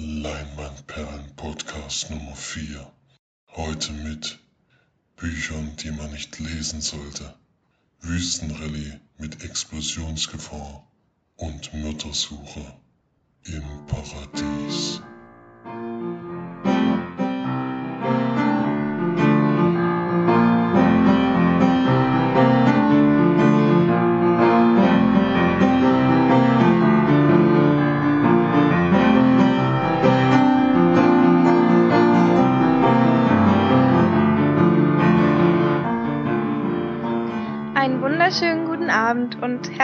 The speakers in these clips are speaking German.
Leinwandperlen Podcast Nummer 4. Heute mit Büchern, die man nicht lesen sollte, Wüstenrallye mit Explosionsgefahr und Mördersuche im Paradies.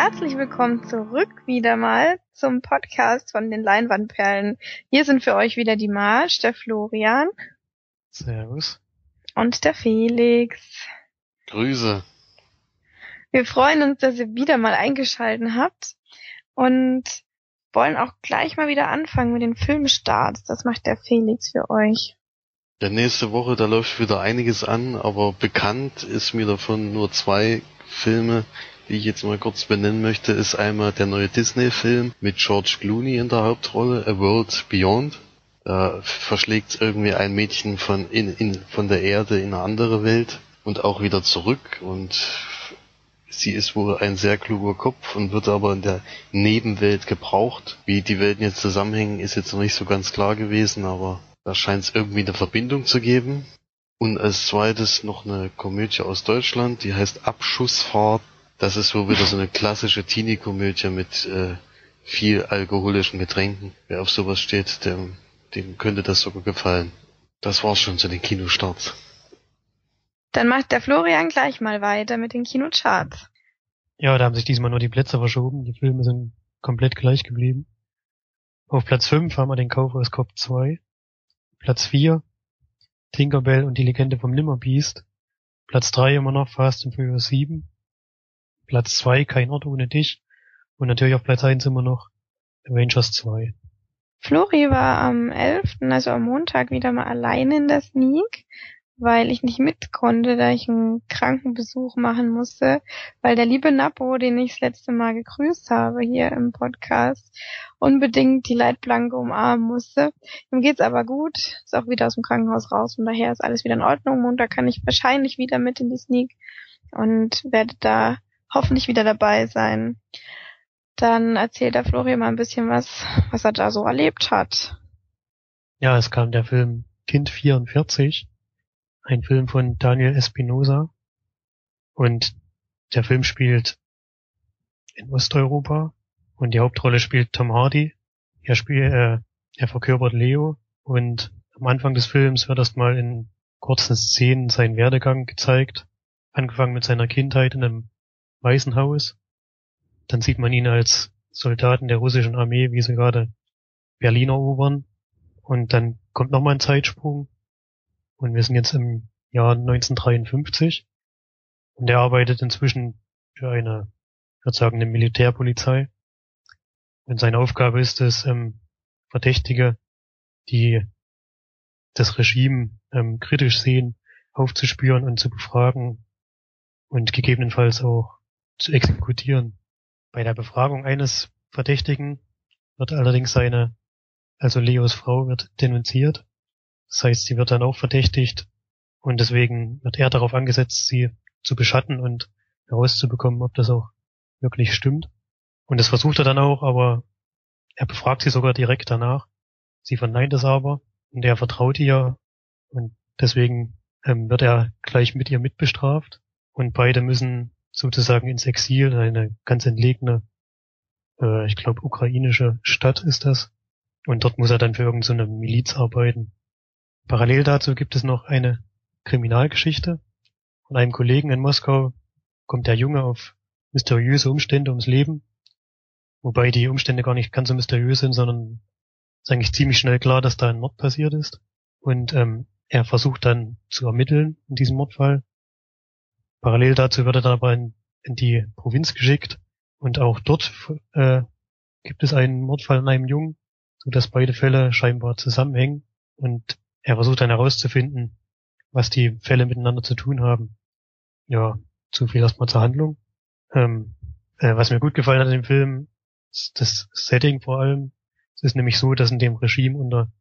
Herzlich willkommen zurück wieder mal zum Podcast von den Leinwandperlen. Hier sind für euch wieder die Marsch, der Florian Servus. und der Felix. Grüße. Wir freuen uns, dass ihr wieder mal eingeschalten habt und wollen auch gleich mal wieder anfangen mit den Filmstarts. Das macht der Felix für euch. Ja, nächste Woche, da läuft wieder einiges an, aber bekannt ist mir davon nur zwei Filme, die ich jetzt mal kurz benennen möchte, ist einmal der neue Disney-Film mit George Clooney in der Hauptrolle, A World Beyond. Da verschlägt irgendwie ein Mädchen von, in, in, von der Erde in eine andere Welt und auch wieder zurück und sie ist wohl ein sehr kluger Kopf und wird aber in der Nebenwelt gebraucht. Wie die Welten jetzt zusammenhängen, ist jetzt noch nicht so ganz klar gewesen, aber da scheint es irgendwie eine Verbindung zu geben. Und als zweites noch eine Komödie aus Deutschland, die heißt Abschussfahrt. Das ist wohl wieder so eine klassische Teenie-Komödie mit äh, viel alkoholischen Getränken. Wer auf sowas steht, dem, dem könnte das sogar gefallen. Das war's schon zu den Kinostarts. Dann macht der Florian gleich mal weiter mit den Kinocharts. Ja, da haben sich diesmal nur die Plätze verschoben. Die Filme sind komplett gleich geblieben. Auf Platz 5 haben wir den Kaufhaus Cop 2. Platz 4 Tinkerbell und die Legende vom Nimmerbeast. Platz 3 immer noch Fast and Furious 7. Platz 2 Kein Ort ohne dich. Und natürlich auf Platz 1 immer noch Avengers 2. Flori war am 11., also am Montag, wieder mal alleine in der Sneak, weil ich nicht mit konnte, da ich einen Krankenbesuch machen musste, weil der liebe Napo, den ich das letzte Mal gegrüßt habe hier im Podcast, unbedingt die Leitplanke umarmen musste. Ihm geht's aber gut, ist auch wieder aus dem Krankenhaus raus, von daher ist alles wieder in Ordnung. Montag kann ich wahrscheinlich wieder mit in die Sneak und werde da hoffentlich wieder dabei sein. Dann erzählt der Florian mal ein bisschen was, was er da so erlebt hat. Ja, es kam der Film Kind 44. Ein Film von Daniel Espinosa. Und der Film spielt in Osteuropa. Und die Hauptrolle spielt Tom Hardy. Er spielt, äh, er verkörpert Leo. Und am Anfang des Films wird erstmal in kurzen Szenen sein Werdegang gezeigt. Angefangen mit seiner Kindheit in einem Waisenhaus. Dann sieht man ihn als Soldaten der russischen Armee, wie sie gerade Berlin erobern. Und dann kommt nochmal ein Zeitsprung. Und wir sind jetzt im Jahr 1953. Und er arbeitet inzwischen für eine, ich würde sagen, eine Militärpolizei. Und seine Aufgabe ist es, ähm, Verdächtige, die das Regime ähm, kritisch sehen, aufzuspüren und zu befragen und gegebenenfalls auch zu exekutieren. Bei der Befragung eines Verdächtigen wird allerdings seine, also Leos Frau wird denunziert. Das heißt, sie wird dann auch verdächtigt und deswegen wird er darauf angesetzt, sie zu beschatten und herauszubekommen, ob das auch wirklich stimmt. Und das versucht er dann auch, aber er befragt sie sogar direkt danach. Sie verneint es aber und er vertraut ihr und deswegen ähm, wird er gleich mit ihr mitbestraft und beide müssen sozusagen ins Exil, in eine ganz entlegene, äh, ich glaube, ukrainische Stadt ist das. Und dort muss er dann für irgendeine so Miliz arbeiten. Parallel dazu gibt es noch eine Kriminalgeschichte. Von einem Kollegen in Moskau kommt der Junge auf mysteriöse Umstände ums Leben. Wobei die Umstände gar nicht ganz so mysteriös sind, sondern ist eigentlich ziemlich schnell klar, dass da ein Mord passiert ist. Und ähm, er versucht dann zu ermitteln in diesem Mordfall. Parallel dazu wird er dann aber in, in die Provinz geschickt und auch dort äh, gibt es einen Mordfall an einem Jungen, so dass beide Fälle scheinbar zusammenhängen und er versucht dann herauszufinden, was die Fälle miteinander zu tun haben. Ja, zu viel erstmal zur Handlung. Ähm, äh, was mir gut gefallen hat in dem Film, ist das Setting vor allem. Es ist nämlich so, dass in dem Regime unter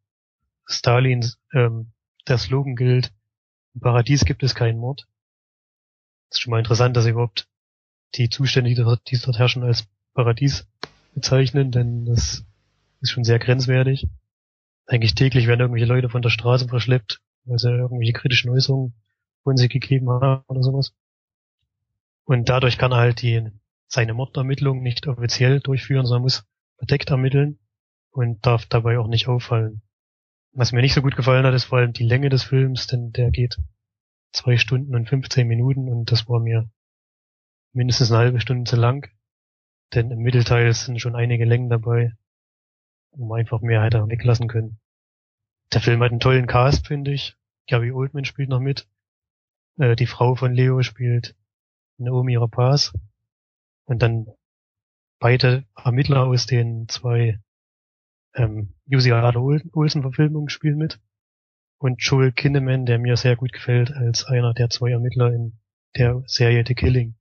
Stalin ähm, der Slogan gilt, im Paradies gibt es keinen Mord. Ist schon mal interessant, dass überhaupt die Zustände, die dort, die dort herrschen, als Paradies bezeichnen, denn das ist schon sehr grenzwertig. Eigentlich täglich werden irgendwelche Leute von der Straße verschleppt, weil sie irgendwelche kritischen Äußerungen von sich gegeben haben oder sowas. Und dadurch kann er halt die, seine Mordermittlung nicht offiziell durchführen, sondern muss verdeckt ermitteln und darf dabei auch nicht auffallen. Was mir nicht so gut gefallen hat, ist vor allem die Länge des Films, denn der geht zwei Stunden und 15 Minuten und das war mir mindestens eine halbe Stunde zu lang. Denn im Mittelteil sind schon einige Längen dabei, wo man einfach mehr hätte weglassen können. Der Film hat einen tollen Cast, finde ich. Gary Oldman spielt noch mit. Äh, die Frau von Leo spielt Naomi Rapaz. Und dann beide Ermittler aus den zwei ähm, UCR Olsen-Verfilmungen spielen mit. Und Joel Kinneman, der mir sehr gut gefällt, als einer der zwei Ermittler in der Serie The Killing.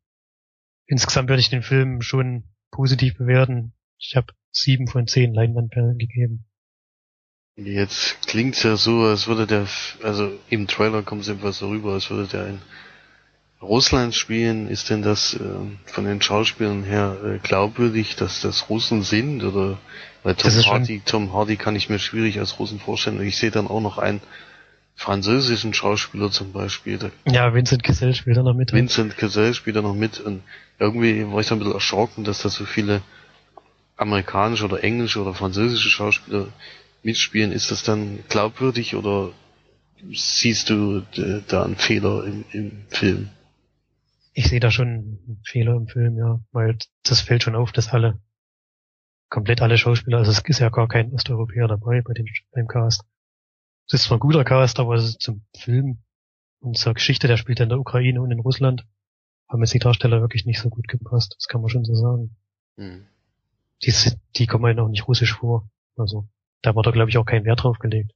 Insgesamt werde ich den Film schon positiv bewerten. Ich habe sieben von zehn Leinwandperlen gegeben. Jetzt klingt's ja so, als würde der, also im Trailer kommt es etwas so rüber, als würde der in Russland spielen. Ist denn das äh, von den Schauspielern her äh, glaubwürdig, dass das Russen sind? Oder weil Tom Hardy, Tom Hardy kann ich mir schwierig als Russen vorstellen. Und ich sehe dann auch noch einen französischen Schauspieler zum Beispiel. Der ja, Vincent Cassel spielt da noch mit. Vincent Cassel spielt da noch mit und irgendwie war ich da ein bisschen erschrocken, dass da so viele amerikanische oder englische oder französische Schauspieler mitspielen. Ist das dann glaubwürdig oder siehst du da einen Fehler im, im Film? Ich sehe da schon einen Fehler im Film, ja, weil das fällt schon auf, dass alle, komplett alle Schauspieler, also es ist ja gar kein Osteuropäer dabei bei den, beim Cast. Es ist zwar ein guter Cast, aber es ist zum Film und zur Geschichte, der spielt in der Ukraine und in Russland, haben jetzt die Darsteller wirklich nicht so gut gepasst, das kann man schon so sagen. Hm. Die, die kommen halt auch nicht russisch vor, also da war da glaube ich auch kein Wert drauf gelegt.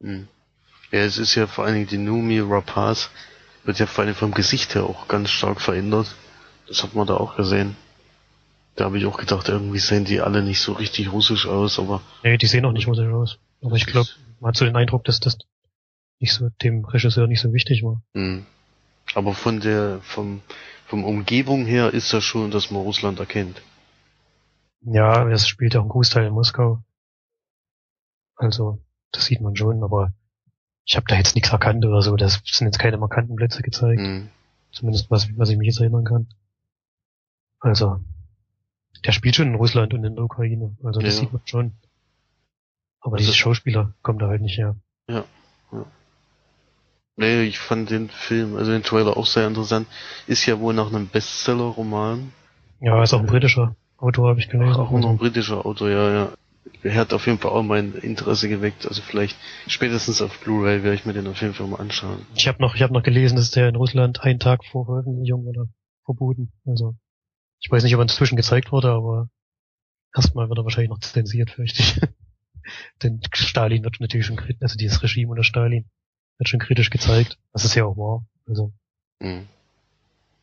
Hm. Ja, es ist ja vor allen Dingen die Numi Rapaz, wird ja vor allem vom Gesicht her auch ganz stark verändert. Das hat man da auch gesehen. Da habe ich auch gedacht, irgendwie sehen die alle nicht so richtig russisch aus, aber. Nee, die sehen auch nicht russisch aus. Aber ich glaube, man hat so den Eindruck, dass das nicht so dem Regisseur nicht so wichtig war. Mhm. Aber von der, vom, vom Umgebung her ist das schon, dass man Russland erkennt. Ja, es spielt ja auch ein Großteil in Moskau. Also, das sieht man schon, aber ich habe da jetzt nichts erkannt oder so. Das sind jetzt keine markanten Plätze gezeigt. Mhm. Zumindest was, was ich mich jetzt erinnern kann. Also, der spielt schon in Russland und in der Ukraine. Also das ja. sieht man schon. Aber also, diese Schauspieler kommen da halt nicht her. Ja. ja. Nee, ich fand den Film, also den Trailer auch sehr interessant. Ist ja wohl nach einem Bestseller-Roman. Ja, ist auch ein britischer Autor, habe ich gelesen. Auch noch ein britischer Autor, ja, ja er hat auf jeden Fall auch mein Interesse geweckt. Also vielleicht spätestens auf Blu-ray werde ich mir den auf jeden Fall mal anschauen. Ich habe noch, ich habe noch gelesen, dass der in Russland einen Tag vor Veröffentlichung oder verboten. Also ich weiß nicht, ob er inzwischen gezeigt wurde, aber erstmal wird er wahrscheinlich noch zensiert, fürchte ich. Denn Stalin wird natürlich schon kritisch, also dieses Regime unter Stalin wird schon kritisch gezeigt, was es ja auch war. Also mhm.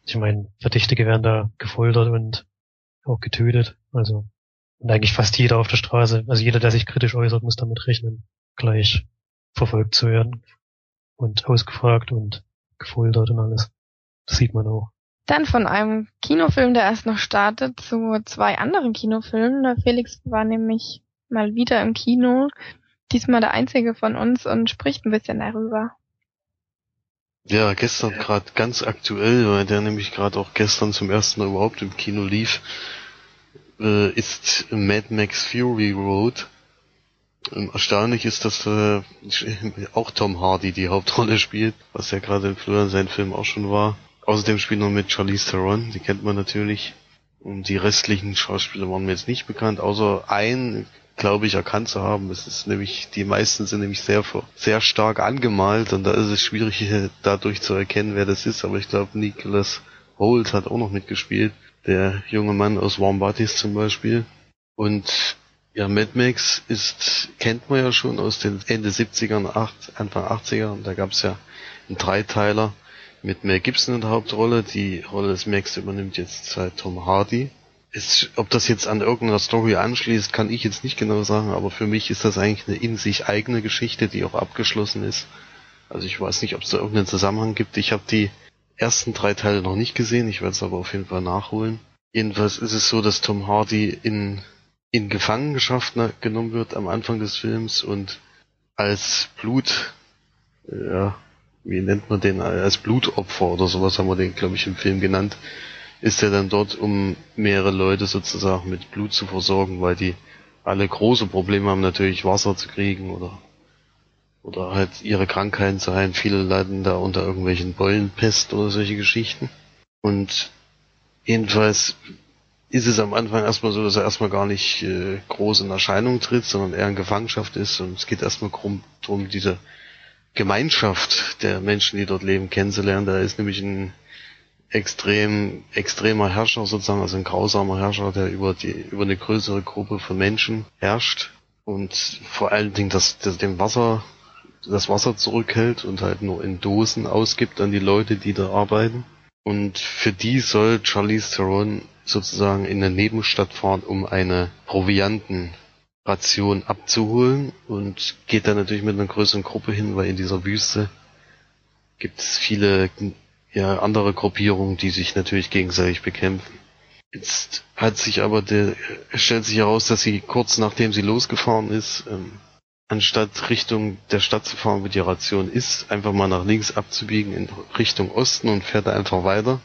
ich meine, Verdächtige werden da gefoltert und auch getötet. Also und eigentlich fast jeder auf der Straße, also jeder, der sich kritisch äußert, muss damit rechnen, gleich verfolgt zu werden und ausgefragt und gefoltert und alles. Das sieht man auch. Dann von einem Kinofilm, der erst noch startet, zu zwei anderen Kinofilmen. Der Felix war nämlich mal wieder im Kino, diesmal der einzige von uns und spricht ein bisschen darüber. Ja, gestern gerade ganz aktuell, weil der nämlich gerade auch gestern zum ersten Mal überhaupt im Kino lief äh, ist Mad Max Fury Road. Ähm, erstaunlich ist, dass äh, auch Tom Hardy die Hauptrolle spielt, was ja gerade früher in seinem Film auch schon war. Außerdem spielt noch mit Charlize Theron, die kennt man natürlich. Und die restlichen Schauspieler waren mir jetzt nicht bekannt, außer ein, glaube ich, erkannt zu haben. Es ist nämlich, die meisten sind nämlich sehr, sehr stark angemalt und da ist es schwierig, dadurch zu erkennen, wer das ist. Aber ich glaube, Nicholas Holt hat auch noch mitgespielt der junge Mann aus Warm Bodies zum Beispiel. Und ja, Mad Max ist, kennt man ja schon aus den Ende 70ern, 8, Anfang 80er. Und da gab es ja einen Dreiteiler mit Mel Gibson in der Hauptrolle. Die Rolle des Max übernimmt jetzt halt Tom Hardy. Ist, ob das jetzt an irgendeiner Story anschließt, kann ich jetzt nicht genau sagen, aber für mich ist das eigentlich eine in sich eigene Geschichte, die auch abgeschlossen ist. Also ich weiß nicht, ob es da irgendeinen Zusammenhang gibt. Ich habe die ersten drei Teile noch nicht gesehen, ich werde es aber auf jeden Fall nachholen. Jedenfalls ist es so, dass Tom Hardy in, in Gefangenschaft genommen wird am Anfang des Films und als Blut, ja, wie nennt man den, als Blutopfer oder sowas haben wir den, glaube ich, im Film genannt, ist er dann dort, um mehrere Leute sozusagen mit Blut zu versorgen, weil die alle große Probleme haben, natürlich Wasser zu kriegen oder oder halt ihre Krankheiten zu heilen. Viele leiden da unter irgendwelchen Beulenpest oder solche Geschichten. Und jedenfalls ist es am Anfang erstmal so, dass er erstmal gar nicht äh, groß in Erscheinung tritt, sondern eher in Gefangenschaft ist und es geht erstmal darum, diese Gemeinschaft der Menschen, die dort leben, kennenzulernen. Da ist nämlich ein extrem extremer Herrscher sozusagen, also ein grausamer Herrscher, der über die über eine größere Gruppe von Menschen herrscht und vor allen Dingen das, das dem Wasser das Wasser zurückhält und halt nur in Dosen ausgibt an die Leute, die da arbeiten. Und für die soll Charlize Theron sozusagen in eine Nebenstadt fahren, um eine Proviantenration abzuholen und geht dann natürlich mit einer größeren Gruppe hin, weil in dieser Wüste gibt es viele ja, andere Gruppierungen, die sich natürlich gegenseitig bekämpfen. Jetzt hat sich aber der, stellt sich heraus, dass sie kurz nachdem sie losgefahren ist, ähm, anstatt Richtung der Stadt zu fahren, wo die Ration ist, einfach mal nach links abzubiegen in Richtung Osten und fährt einfach weiter,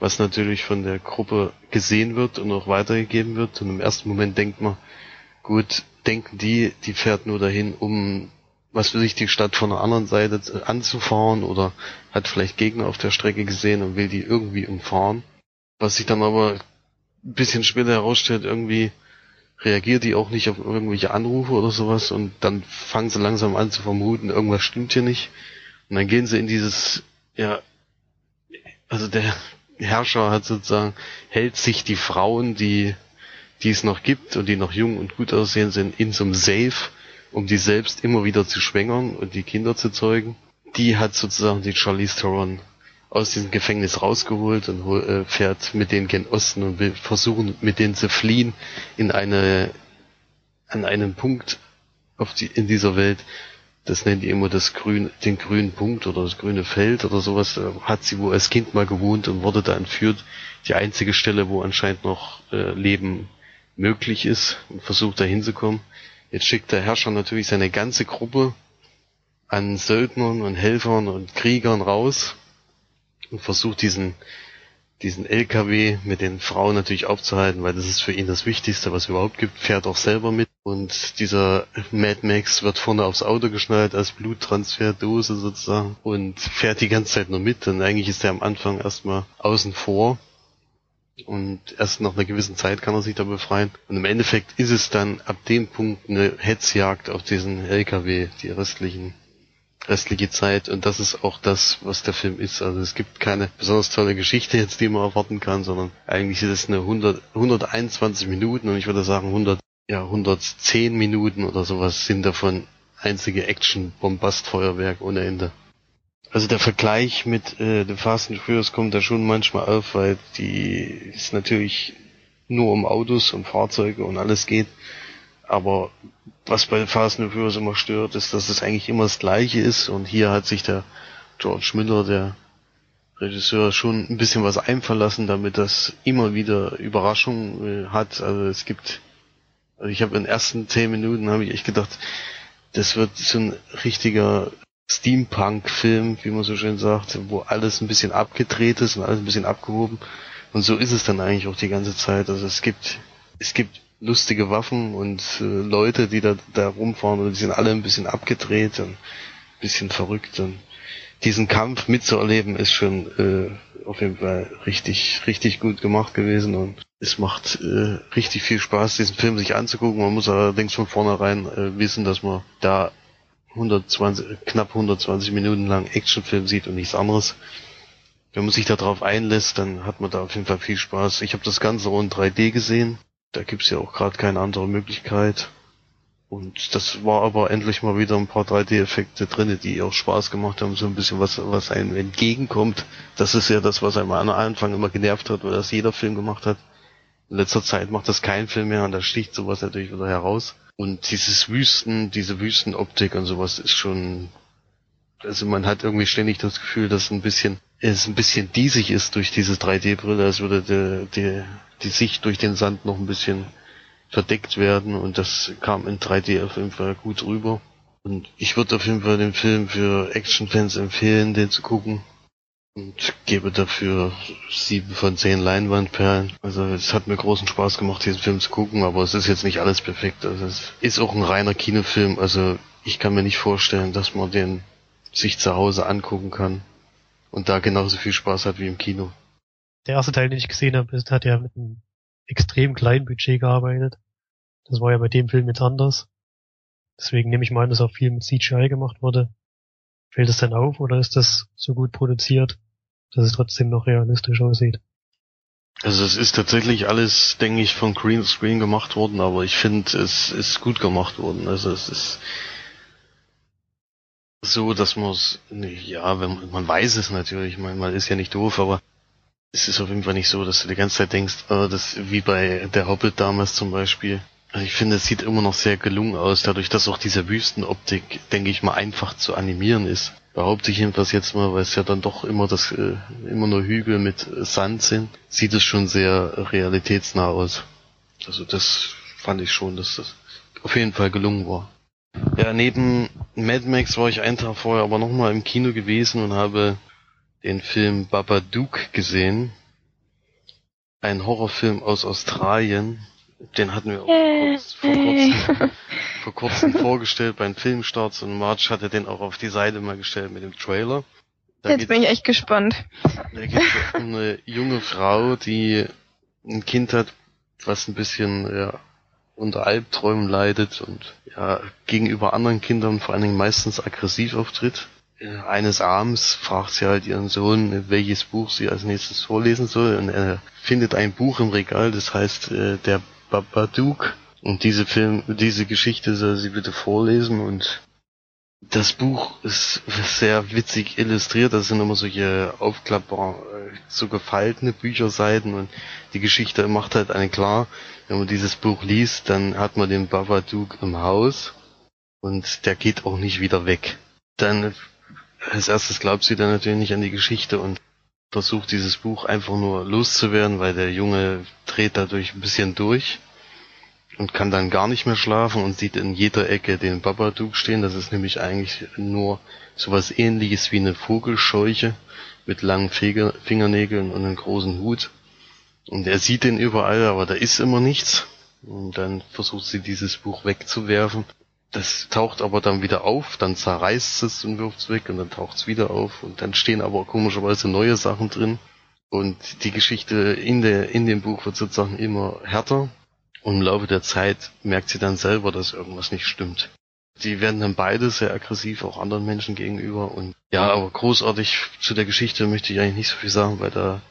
was natürlich von der Gruppe gesehen wird und auch weitergegeben wird. Und im ersten Moment denkt man, gut, denken die, die fährt nur dahin, um was für sich die Stadt von der anderen Seite anzufahren oder hat vielleicht Gegner auf der Strecke gesehen und will die irgendwie umfahren. Was sich dann aber ein bisschen später herausstellt, irgendwie reagiert die auch nicht auf irgendwelche Anrufe oder sowas und dann fangen sie langsam an zu vermuten, irgendwas stimmt hier nicht. Und dann gehen sie in dieses, ja, also der Herrscher hat sozusagen, hält sich die Frauen, die, die es noch gibt und die noch jung und gut aussehen sind, in so einem Safe um die selbst immer wieder zu schwängern und die Kinder zu zeugen. Die hat sozusagen die Charlize Theron aus diesem Gefängnis rausgeholt und äh, fährt mit denen gen Osten und will versuchen, mit denen zu fliehen in eine, an einen Punkt auf die, in dieser Welt. Das nennen die immer das grün, den grünen Punkt oder das grüne Feld oder sowas. Da hat sie wohl als Kind mal gewohnt und wurde da entführt. Die einzige Stelle, wo anscheinend noch äh, Leben möglich ist und versucht da hinzukommen. Jetzt schickt der Herrscher natürlich seine ganze Gruppe an Söldnern und Helfern und Kriegern raus und versucht diesen, diesen LKW mit den Frauen natürlich aufzuhalten, weil das ist für ihn das Wichtigste, was es überhaupt gibt, fährt auch selber mit. Und dieser Mad Max wird vorne aufs Auto geschnallt als Bluttransferdose sozusagen und fährt die ganze Zeit nur mit. Und eigentlich ist er am Anfang erstmal außen vor und erst nach einer gewissen Zeit kann er sich da befreien. Und im Endeffekt ist es dann ab dem Punkt eine Hetzjagd auf diesen LKW, die restlichen restliche Zeit und das ist auch das, was der Film ist. Also es gibt keine besonders tolle Geschichte jetzt, die man erwarten kann, sondern eigentlich ist es eine 100, 121 Minuten und ich würde sagen 100, ja 110 Minuten oder sowas sind davon einzige Action-Bombastfeuerwerk ohne Ende. Also der Vergleich mit äh, The Fast and Furious kommt da schon manchmal auf, weil die es natürlich nur um Autos und Fahrzeuge und alles geht. Aber was bei Fast and Furious immer stört, ist, dass es eigentlich immer das Gleiche ist. Und hier hat sich der George Miller, der Regisseur, schon ein bisschen was einverlassen, damit das immer wieder Überraschungen äh, hat. Also es gibt, also ich habe in den ersten zehn Minuten habe ich echt gedacht, das wird so ein richtiger Steampunk-Film, wie man so schön sagt, wo alles ein bisschen abgedreht ist und alles ein bisschen abgehoben. Und so ist es dann eigentlich auch die ganze Zeit. Also es gibt, es gibt lustige Waffen und äh, Leute, die da, da rumfahren und die sind alle ein bisschen abgedreht und ein bisschen verrückt und diesen Kampf mitzuerleben ist schon äh, auf jeden Fall richtig, richtig gut gemacht gewesen und es macht äh, richtig viel Spaß, diesen Film sich anzugucken. Man muss allerdings von vornherein äh, wissen, dass man da 120, knapp 120 Minuten lang Actionfilm sieht und nichts anderes. Wenn man sich darauf einlässt, dann hat man da auf jeden Fall viel Spaß. Ich habe das Ganze auch in 3D gesehen. Da gibt's ja auch gerade keine andere Möglichkeit. Und das war aber endlich mal wieder ein paar 3D-Effekte drinne, die auch Spaß gemacht haben, so ein bisschen was, was einem entgegenkommt. Das ist ja das, was einem am Anfang immer genervt hat, weil das jeder Film gemacht hat. In letzter Zeit macht das kein Film mehr und da sticht sowas natürlich wieder heraus. Und dieses Wüsten, diese Wüstenoptik und sowas ist schon, also man hat irgendwie ständig das Gefühl, dass ein bisschen, es ein bisschen diesig ist durch diese 3D-Brille, als würde die, die, die Sicht durch den Sand noch ein bisschen verdeckt werden und das kam in 3D auf jeden Fall gut rüber. Und ich würde auf jeden Fall den Film für Actionfans empfehlen, den zu gucken. Und gebe dafür sieben von zehn Leinwandperlen. Also es hat mir großen Spaß gemacht, diesen Film zu gucken, aber es ist jetzt nicht alles perfekt. Also es ist auch ein reiner Kinofilm. Also ich kann mir nicht vorstellen, dass man den sich zu Hause angucken kann und da genauso viel Spaß hat wie im Kino. Der erste Teil, den ich gesehen habe, ist, hat ja mit einem extrem kleinen Budget gearbeitet. Das war ja bei dem Film jetzt anders. Deswegen nehme ich mal an, dass auch viel mit CGI gemacht wurde. Fällt es denn auf oder ist das so gut produziert, dass es trotzdem noch realistisch aussieht? Also es ist tatsächlich alles, denke ich, von Greenscreen gemacht worden, aber ich finde, es ist gut gemacht worden. Also es ist so, dass man es, ja, wenn man, man weiß es natürlich, man, man ist ja nicht doof, aber es ist auf jeden Fall nicht so, dass du die ganze Zeit denkst, oh, das wie bei der Hobbit damals zum Beispiel, ich finde, es sieht immer noch sehr gelungen aus, dadurch, dass auch diese Wüstenoptik, denke ich mal, einfach zu animieren ist. Behaupte ich jedenfalls jetzt mal, weil es ja dann doch immer das, äh, immer nur Hügel mit Sand sind, sieht es schon sehr realitätsnah aus. Also das fand ich schon, dass das auf jeden Fall gelungen war. Ja, neben Mad Max war ich einen Tag vorher aber nochmal im Kino gewesen und habe den Film Babadook gesehen. Ein Horrorfilm aus Australien, den hatten wir auch kurz, vor, kurzem, vor kurzem vorgestellt beim Filmstarts und March hatte den auch auf die Seite mal gestellt mit dem Trailer. Da Jetzt bin ich echt gespannt. Da geht es um eine junge Frau, die ein Kind hat, was ein bisschen ja, unter Albträumen leidet und ja gegenüber anderen Kindern vor allen Dingen meistens aggressiv auftritt. Eines Abends fragt sie halt ihren Sohn, welches Buch sie als nächstes vorlesen soll und er findet ein Buch im Regal, das heißt äh, der Babadook. Und diese Film, diese Geschichte soll sie bitte vorlesen und das Buch ist sehr witzig illustriert. Das sind immer solche aufklappbar, so gefaltene Bücherseiten und die Geschichte macht halt einen klar. Wenn man dieses Buch liest, dann hat man den Babadook im Haus und der geht auch nicht wieder weg. Dann als erstes glaubt sie dann natürlich nicht an die Geschichte und versucht dieses Buch einfach nur loszuwerden, weil der Junge dreht dadurch ein bisschen durch und kann dann gar nicht mehr schlafen und sieht in jeder Ecke den Babadook stehen. Das ist nämlich eigentlich nur sowas ähnliches wie eine Vogelscheuche mit langen Fingernägeln und einem großen Hut. Und er sieht den überall, aber da ist immer nichts. Und dann versucht sie dieses Buch wegzuwerfen. Das taucht aber dann wieder auf, dann zerreißt es und wirft es weg und dann taucht es wieder auf und dann stehen aber komischerweise neue Sachen drin. Und die Geschichte in der, in dem Buch wird sozusagen immer härter. Und im Laufe der Zeit merkt sie dann selber, dass irgendwas nicht stimmt. Die werden dann beide sehr aggressiv, auch anderen Menschen gegenüber. Und ja, aber großartig zu der Geschichte möchte ich eigentlich nicht so viel sagen, weil da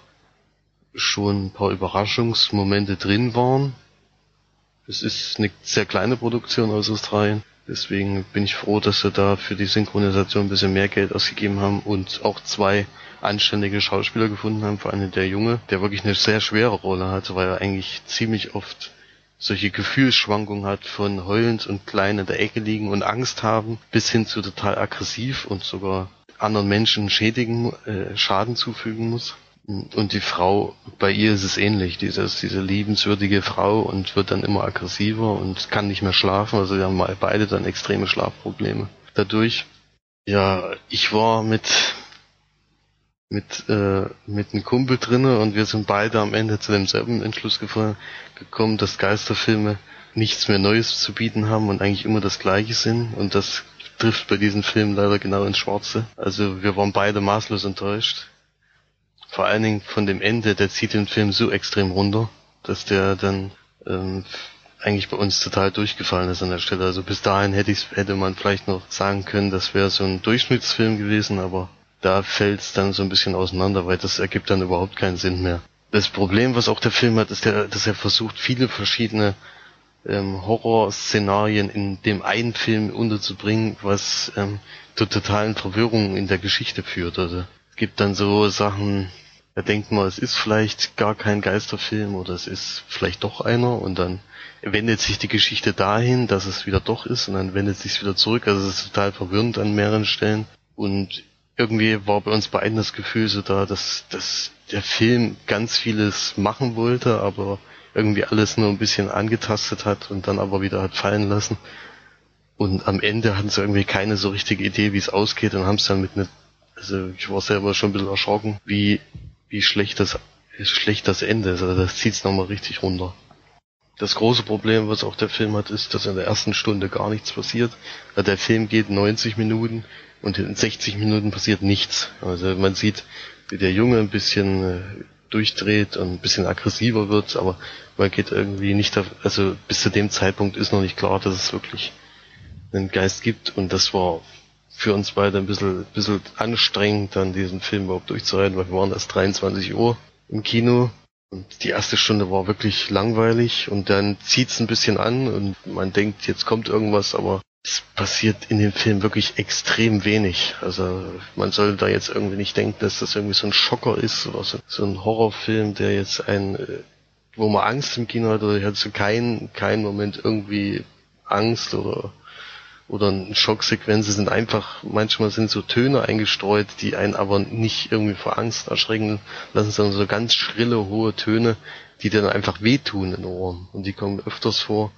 schon ein paar Überraschungsmomente drin waren. Es ist eine sehr kleine Produktion aus Australien. Deswegen bin ich froh, dass sie da für die Synchronisation ein bisschen mehr Geld ausgegeben haben und auch zwei anständige Schauspieler gefunden haben, vor allem der Junge, der wirklich eine sehr schwere Rolle hatte, weil er eigentlich ziemlich oft solche Gefühlsschwankungen hat von heulend und klein in der Ecke liegen und Angst haben, bis hin zu total aggressiv und sogar anderen Menschen schädigen, äh, Schaden zufügen muss. Und die Frau, bei ihr ist es ähnlich, dieses, diese liebenswürdige Frau und wird dann immer aggressiver und kann nicht mehr schlafen, also wir haben beide dann extreme Schlafprobleme dadurch. Ja, ich war mit mit äh, mit einem Kumpel drinne und wir sind beide am Ende zu demselben Entschluss gekommen, dass Geisterfilme nichts mehr Neues zu bieten haben und eigentlich immer das Gleiche sind und das trifft bei diesem Film leider genau ins Schwarze. Also wir waren beide maßlos enttäuscht. Vor allen Dingen von dem Ende, der zieht den Film so extrem runter, dass der dann ähm, eigentlich bei uns total durchgefallen ist an der Stelle. Also bis dahin hätte ich hätte man vielleicht noch sagen können, das wäre so ein Durchschnittsfilm gewesen, aber da fällt es dann so ein bisschen auseinander, weil das ergibt dann überhaupt keinen Sinn mehr. Das Problem, was auch der Film hat, ist, der, dass er versucht, viele verschiedene ähm, Horrorszenarien in dem einen Film unterzubringen, was ähm, zu totalen Verwirrungen in der Geschichte führt. Also es gibt dann so Sachen, er denkt mal, es ist vielleicht gar kein Geisterfilm oder es ist vielleicht doch einer und dann wendet sich die Geschichte dahin, dass es wieder doch ist und dann wendet sich wieder zurück. Also es ist total verwirrend an mehreren Stellen. Und irgendwie war bei uns beiden das Gefühl so da, dass, dass der Film ganz vieles machen wollte, aber irgendwie alles nur ein bisschen angetastet hat und dann aber wieder hat fallen lassen. Und am Ende hatten sie irgendwie keine so richtige Idee, wie es ausgeht und haben es dann mit einer, also ich war selber schon ein bisschen erschrocken, wie, wie schlecht das, wie schlecht das Ende ist. Also das zieht es nochmal richtig runter. Das große Problem, was auch der Film hat, ist, dass in der ersten Stunde gar nichts passiert. Der Film geht 90 Minuten und in 60 Minuten passiert nichts. Also man sieht, wie der Junge ein bisschen äh, durchdreht und ein bisschen aggressiver wird, aber man geht irgendwie nicht, also bis zu dem Zeitpunkt ist noch nicht klar, dass es wirklich einen Geist gibt und das war für uns beide ein bisschen, bisschen anstrengend, dann diesen Film überhaupt durchzuhalten, weil wir waren erst 23 Uhr im Kino und die erste Stunde war wirklich langweilig und dann zieht's ein bisschen an und man denkt, jetzt kommt irgendwas, aber es passiert in dem Film wirklich extrem wenig. Also man soll da jetzt irgendwie nicht denken, dass das irgendwie so ein Schocker ist oder so, so ein Horrorfilm, der jetzt ein, wo man Angst im Kino hat oder ich hatte so keinen, keinen Moment irgendwie Angst oder oder Schocksequenzen sind einfach, manchmal sind so Töne eingestreut, die einen aber nicht irgendwie vor Angst erschrecken lassen, sondern so ganz schrille, hohe Töne, die dann einfach wehtun in den Ohren. Und die kommen öfters vor.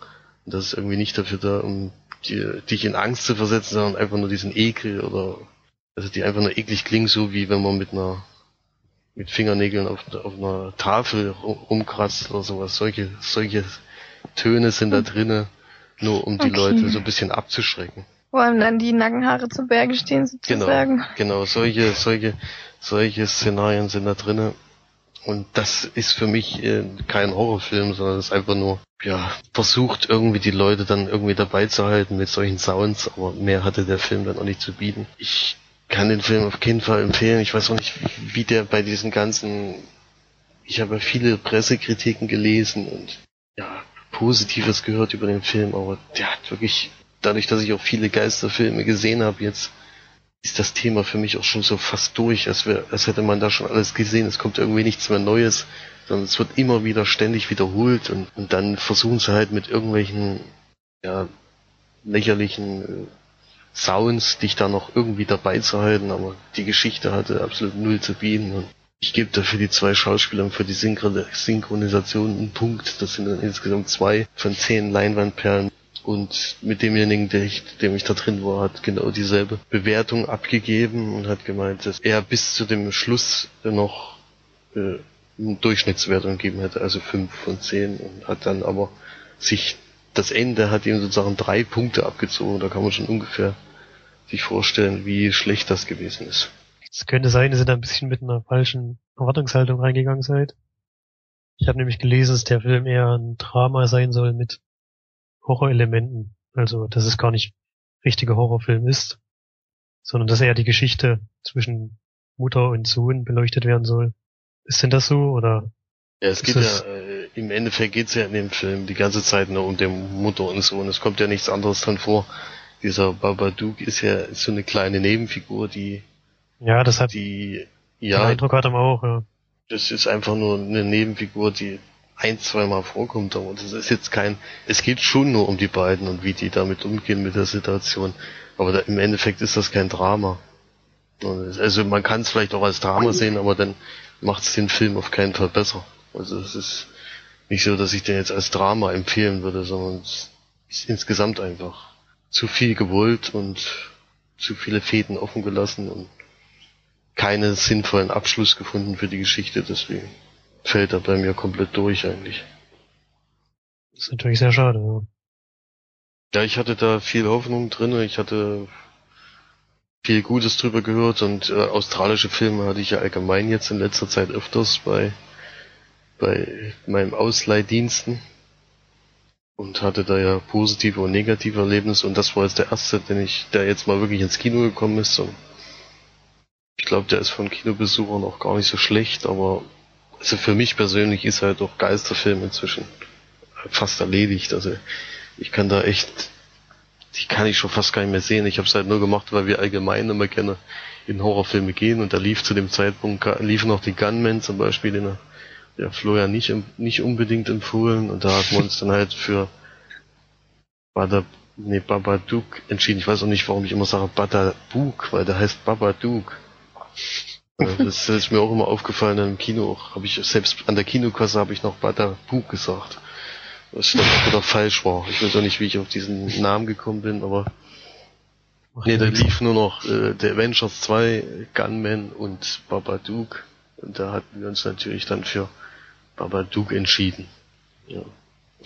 Und das ist irgendwie nicht dafür da, um die, dich in Angst zu versetzen, sondern einfach nur diesen Ekel oder, also die einfach nur eklig klingen, so wie wenn man mit einer, mit Fingernägeln auf, auf einer Tafel rumkratzt oder sowas. Solche, solche Töne sind da drinnen nur um die okay. Leute so ein bisschen abzuschrecken. Vor allem dann die Nackenhaare zu Berge stehen sozusagen. Genau, genau, solche, solche, solche Szenarien sind da drinnen. Und das ist für mich äh, kein Horrorfilm, sondern das ist einfach nur, ja, versucht irgendwie die Leute dann irgendwie dabei zu halten mit solchen Sounds, aber mehr hatte der Film dann auch nicht zu bieten. Ich kann den Film auf jeden Fall empfehlen. Ich weiß auch nicht, wie der bei diesen ganzen, ich habe viele Pressekritiken gelesen und ja, Positives gehört über den Film, aber der hat wirklich, dadurch, dass ich auch viele Geisterfilme gesehen habe, jetzt ist das Thema für mich auch schon so fast durch, als, wär, als hätte man da schon alles gesehen. Es kommt irgendwie nichts mehr Neues, sondern es wird immer wieder ständig wiederholt und, und dann versuchen sie halt mit irgendwelchen ja, lächerlichen äh, Sounds dich da noch irgendwie dabei zu halten, aber die Geschichte hatte absolut null zu bieten und ich gebe dafür die zwei Schauspieler für die Synchronisation einen Punkt. Das sind dann insgesamt zwei von zehn Leinwandperlen. Und mit demjenigen, der ich, dem ich da drin war, hat genau dieselbe Bewertung abgegeben und hat gemeint, dass er bis zu dem Schluss noch äh, eine Durchschnittswertung gegeben hätte, also fünf von zehn und hat dann aber sich das Ende hat ihm sozusagen drei Punkte abgezogen. Da kann man schon ungefähr sich vorstellen, wie schlecht das gewesen ist. Es könnte sein, dass ihr da ein bisschen mit einer falschen Erwartungshaltung reingegangen seid. Ich habe nämlich gelesen, dass der Film eher ein Drama sein soll mit Horrorelementen. Also, dass es gar nicht richtiger Horrorfilm ist, sondern dass eher die Geschichte zwischen Mutter und Sohn beleuchtet werden soll. Ist denn das so oder? Ja, es geht ja, äh, im Endeffekt geht's ja in dem Film die ganze Zeit nur um den Mutter und Sohn. Es kommt ja nichts anderes dran vor. Dieser Babadook ist ja so eine kleine Nebenfigur, die ja, das hat die, ja. Den Eindruck hat er auch, ja. Das ist einfach nur eine Nebenfigur, die ein, zweimal vorkommt, aber das ist jetzt kein, es geht schon nur um die beiden und wie die damit umgehen mit der Situation. Aber da, im Endeffekt ist das kein Drama. Also man kann es vielleicht auch als Drama sehen, aber dann macht es den Film auf keinen Fall besser. Also es ist nicht so, dass ich den jetzt als Drama empfehlen würde, sondern es ist insgesamt einfach zu viel gewollt und zu viele Fäden offen gelassen und keinen sinnvollen Abschluss gefunden für die Geschichte, deswegen fällt er bei mir komplett durch eigentlich. Das ist natürlich sehr schade, ja. Ja, ich hatte da viel Hoffnung drin, ich hatte viel Gutes drüber gehört und äh, australische Filme hatte ich ja allgemein jetzt in letzter Zeit öfters bei, bei meinem Ausleihdiensten und hatte da ja positive und negative Erlebnisse und das war jetzt der erste, den ich, der jetzt mal wirklich ins Kino gekommen ist und ich glaube, der ist von Kinobesuchern auch gar nicht so schlecht, aber also für mich persönlich ist halt auch Geisterfilm inzwischen fast erledigt. Also ich kann da echt die kann ich schon fast gar nicht mehr sehen. Ich habe es halt nur gemacht, weil wir allgemein immer gerne in Horrorfilme gehen und da lief zu dem Zeitpunkt lief noch die Gunman zum Beispiel, den der Florian nicht nicht unbedingt empfohlen und da hat wir uns dann halt für Bada, nee, Babadook entschieden. Ich weiß auch nicht, warum ich immer sage Badabuk, weil der heißt Babadook. Das ist mir auch immer aufgefallen im Kino. Habe ich selbst an der Kinokasse habe ich noch Badabuk gesagt. Was dann wieder falsch war. Ich weiß auch nicht, wie ich auf diesen Namen gekommen bin, aber nee, da lief nur noch äh, der Avengers 2, Gunman und Babadook. Und da hatten wir uns natürlich dann für Babadook entschieden. Ja.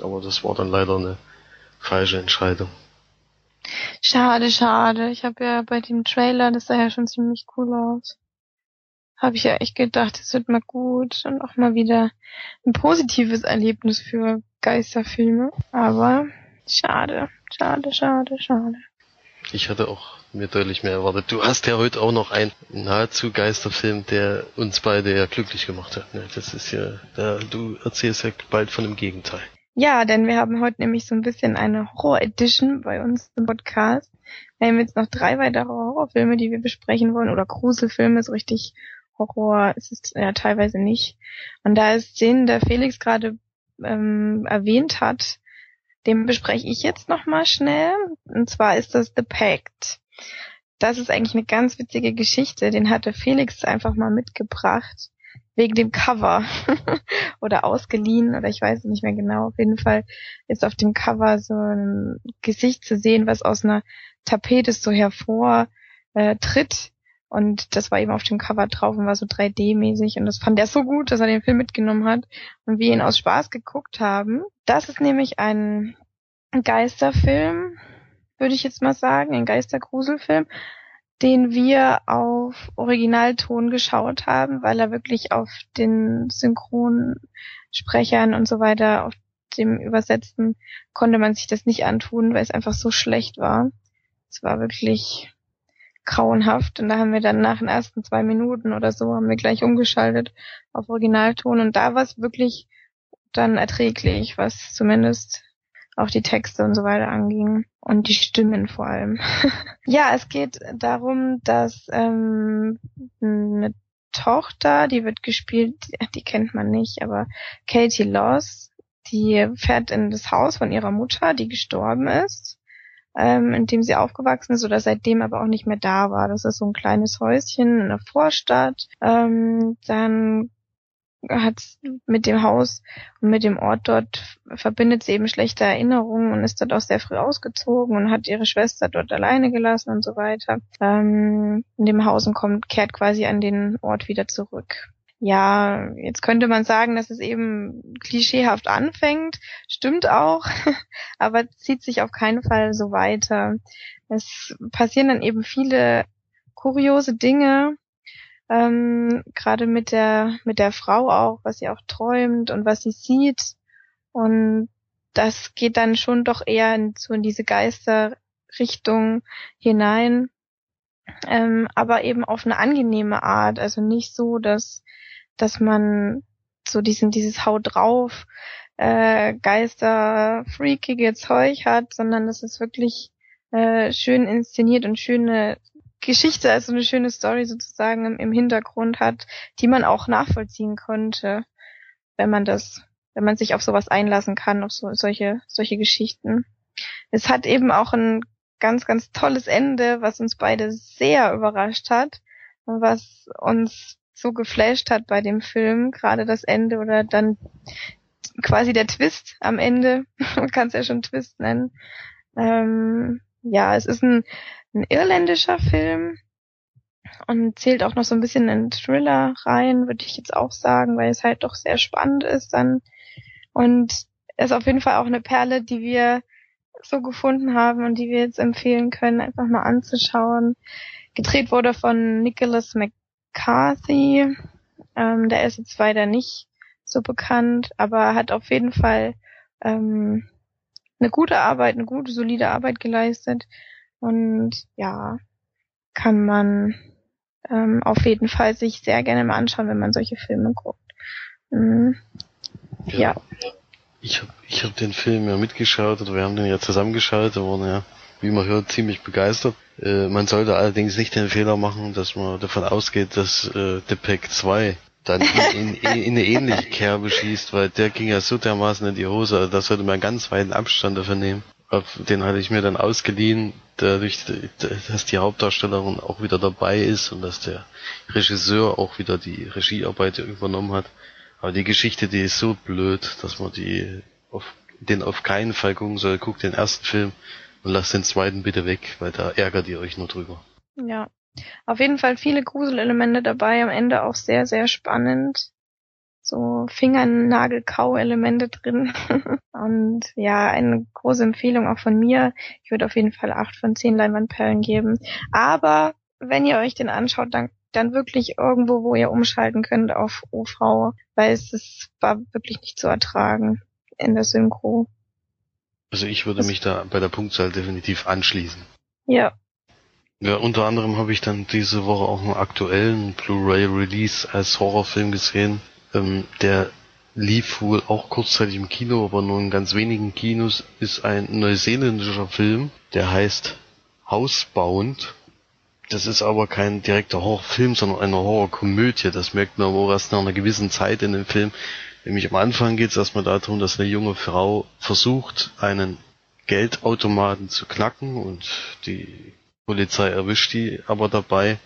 Aber das war dann leider eine falsche Entscheidung. Schade, schade. Ich habe ja bei dem Trailer, das sah ja schon ziemlich cool aus. Habe ich ja echt gedacht, es wird mal gut und auch mal wieder ein positives Erlebnis für Geisterfilme. Aber schade, schade, schade, schade. Ich hatte auch mir deutlich mehr erwartet. Du hast ja heute auch noch einen nahezu Geisterfilm, der uns beide ja glücklich gemacht hat. Ne? Das ist ja, da, du erzählst ja bald von dem Gegenteil. Ja, denn wir haben heute nämlich so ein bisschen eine Horror-Edition bei uns im Podcast. Wir haben jetzt noch drei weitere Horrorfilme, die wir besprechen wollen, oder Gruselfilme, so richtig Horror ist es ja teilweise nicht. Und da ist den, der Felix gerade ähm, erwähnt hat, den bespreche ich jetzt nochmal schnell. Und zwar ist das The Pact. Das ist eigentlich eine ganz witzige Geschichte. Den hatte Felix einfach mal mitgebracht. Wegen dem Cover. oder ausgeliehen, oder ich weiß es nicht mehr genau. Auf jeden Fall ist auf dem Cover so ein Gesicht zu sehen, was aus einer Tapete so hervor äh, tritt. Und das war eben auf dem Cover drauf und war so 3D-mäßig. Und das fand er so gut, dass er den Film mitgenommen hat und wir ihn aus Spaß geguckt haben. Das ist nämlich ein Geisterfilm, würde ich jetzt mal sagen, ein Geistergruselfilm, den wir auf Originalton geschaut haben, weil er wirklich auf den Synchronsprechern und so weiter, auf dem Übersetzten konnte man sich das nicht antun, weil es einfach so schlecht war. Es war wirklich grauenhaft. Und da haben wir dann nach den ersten zwei Minuten oder so haben wir gleich umgeschaltet auf Originalton. Und da war es wirklich dann erträglich, was zumindest auch die Texte und so weiter anging und die Stimmen vor allem. ja, es geht darum, dass ähm, eine Tochter, die wird gespielt, die kennt man nicht, aber Katie Loss, die fährt in das Haus von ihrer Mutter, die gestorben ist, ähm, in dem sie aufgewachsen ist oder seitdem aber auch nicht mehr da war. Das ist so ein kleines Häuschen in der Vorstadt. Ähm, dann hat mit dem Haus und mit dem Ort dort verbindet sie eben schlechte Erinnerungen und ist dort auch sehr früh ausgezogen und hat ihre Schwester dort alleine gelassen und so weiter. Ähm, in dem Haus und kommt, kehrt quasi an den Ort wieder zurück. Ja, jetzt könnte man sagen, dass es eben klischeehaft anfängt, stimmt auch, aber zieht sich auf keinen Fall so weiter. Es passieren dann eben viele kuriose Dinge, ähm, gerade mit der mit der Frau auch, was sie auch träumt und was sie sieht. Und das geht dann schon doch eher in, so in diese Geisterrichtung hinein, ähm, aber eben auf eine angenehme Art, also nicht so, dass dass man so diesen dieses Haut drauf äh, Geister freakige Zeug hat, sondern dass es wirklich äh, schön inszeniert und schöne Geschichte, also eine schöne Story sozusagen im, im Hintergrund hat, die man auch nachvollziehen konnte, wenn man das, wenn man sich auf sowas einlassen kann, auf so, solche, solche Geschichten. Es hat eben auch ein ganz, ganz tolles Ende, was uns beide sehr überrascht hat, was uns so geflasht hat bei dem Film, gerade das Ende oder dann quasi der Twist am Ende, man kann es ja schon Twist nennen. Ähm, ja, es ist ein ein irländischer Film und zählt auch noch so ein bisschen in Thriller rein, würde ich jetzt auch sagen, weil es halt doch sehr spannend ist dann. Und ist auf jeden Fall auch eine Perle, die wir so gefunden haben und die wir jetzt empfehlen können, einfach mal anzuschauen. Gedreht wurde von Nicholas McCarthy. Ähm, der ist jetzt weiter nicht so bekannt, aber hat auf jeden Fall ähm, eine gute Arbeit, eine gute, solide Arbeit geleistet. Und ja, kann man ähm, auf jeden Fall sich sehr gerne mal anschauen, wenn man solche Filme guckt. Mhm. Ja. ja. Ich habe ich hab den Film ja mitgeschaut oder wir haben den ja zusammengeschaut, da wurden ja wie man hört, ziemlich begeistert. Äh, man sollte allerdings nicht den Fehler machen, dass man davon ausgeht, dass äh, The Pack 2 dann in, in, in eine ähnliche Kerbe schießt, weil der ging ja so dermaßen in die Hose, also da sollte man ganz weiten Abstand dafür nehmen. Den hatte ich mir dann ausgeliehen, dadurch, dass die Hauptdarstellerin auch wieder dabei ist und dass der Regisseur auch wieder die Regiearbeit übernommen hat. Aber die Geschichte, die ist so blöd, dass man die auf, den auf keinen Fall gucken soll. Guckt den ersten Film und lasst den zweiten bitte weg, weil da ärgert ihr euch nur drüber. Ja. Auf jeden Fall viele Gruselelemente dabei, am Ende auch sehr, sehr spannend. So Fingernagel-Kau-Elemente drin. und ja, eine große Empfehlung auch von mir. Ich würde auf jeden Fall acht von zehn Leinwandperlen geben. Aber wenn ihr euch den anschaut, dann, dann wirklich irgendwo, wo ihr umschalten könnt auf OV, weil es ist, war wirklich nicht zu ertragen in der Synchro. Also ich würde mich da bei der Punktzahl definitiv anschließen. Ja. Ja, unter anderem habe ich dann diese Woche auch einen aktuellen Blu-ray-Release als Horrorfilm gesehen. Ähm, der lief wohl auch kurzzeitig im Kino, aber nur in ganz wenigen Kinos, ist ein neuseeländischer Film, der heißt Housebound. Das ist aber kein direkter Horrorfilm, sondern eine Horrorkomödie. Das merkt man aber erst nach einer gewissen Zeit in dem Film. Nämlich am Anfang geht es erstmal darum, dass eine junge Frau versucht, einen Geldautomaten zu knacken und die Polizei erwischt die aber dabei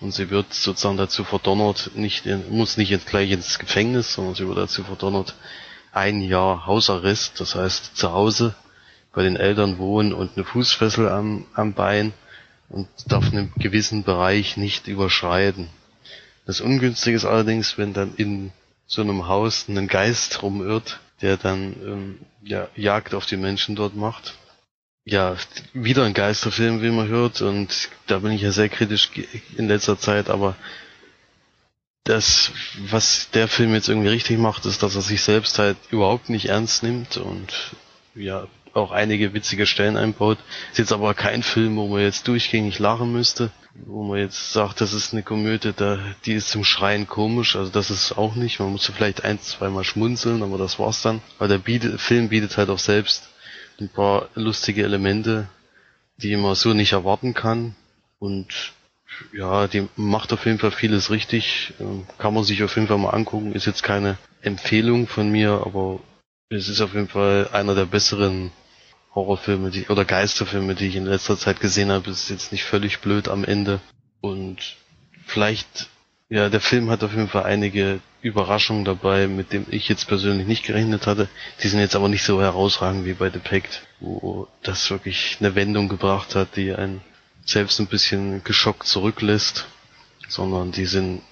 und sie wird sozusagen dazu verdonnert, nicht in, muss nicht jetzt gleich ins Gefängnis, sondern sie wird dazu verdonnert, ein Jahr Hausarrest, das heißt zu Hause bei den Eltern wohnen und eine Fußfessel am, am Bein und darf einen gewissen Bereich nicht überschreiten. Das Ungünstige ist allerdings, wenn dann in so einem Haus einen Geist rumirrt, der dann ähm, ja, Jagd auf die Menschen dort macht. Ja, wieder ein Geisterfilm, wie man hört, und da bin ich ja sehr kritisch in letzter Zeit, aber das, was der Film jetzt irgendwie richtig macht, ist, dass er sich selbst halt überhaupt nicht ernst nimmt und ja, auch einige witzige Stellen einbaut. Ist jetzt aber kein Film, wo man jetzt durchgängig lachen müsste wo man jetzt sagt, das ist eine Komödie, da, die ist zum Schreien komisch, also das ist auch nicht. Man musste vielleicht ein, zweimal schmunzeln, aber das war's dann. Weil der bietet, Film bietet halt auch selbst ein paar lustige Elemente, die man so nicht erwarten kann. Und ja, die macht auf jeden Fall vieles richtig. Ähm, kann man sich auf jeden Fall mal angucken. Ist jetzt keine Empfehlung von mir, aber es ist auf jeden Fall einer der besseren Horrorfilme die, oder Geisterfilme, die ich in letzter Zeit gesehen habe, ist jetzt nicht völlig blöd am Ende. Und vielleicht, ja, der Film hat auf jeden Fall einige Überraschungen dabei, mit dem ich jetzt persönlich nicht gerechnet hatte. Die sind jetzt aber nicht so herausragend wie bei The Pact, wo das wirklich eine Wendung gebracht hat, die einen selbst ein bisschen geschockt zurücklässt, sondern die sind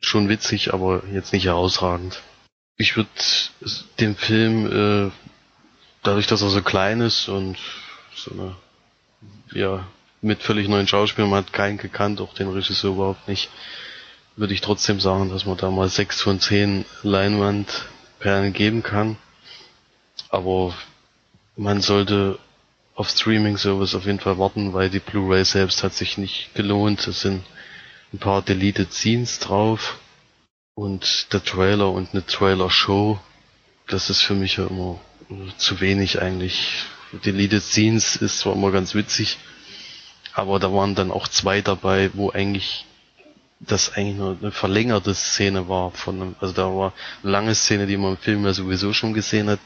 schon witzig, aber jetzt nicht herausragend. Ich würde dem Film äh, dadurch, dass er so klein ist und so eine, ja, mit völlig neuen Schauspielern, man hat keinen gekannt, auch den Regisseur überhaupt nicht, würde ich trotzdem sagen, dass man da mal sechs von zehn Leinwandperlen geben kann. Aber man sollte auf Streaming-Service auf jeden Fall warten, weil die Blu-ray selbst hat sich nicht gelohnt. Es sind ein paar Deleted Scenes drauf und der Trailer und eine Trailer-Show. Das ist für mich ja immer zu wenig eigentlich. Deleted Scenes ist zwar immer ganz witzig, aber da waren dann auch zwei dabei, wo eigentlich das eigentlich nur eine verlängerte Szene war von einem, also da war eine lange Szene, die man im Film ja sowieso schon gesehen hat.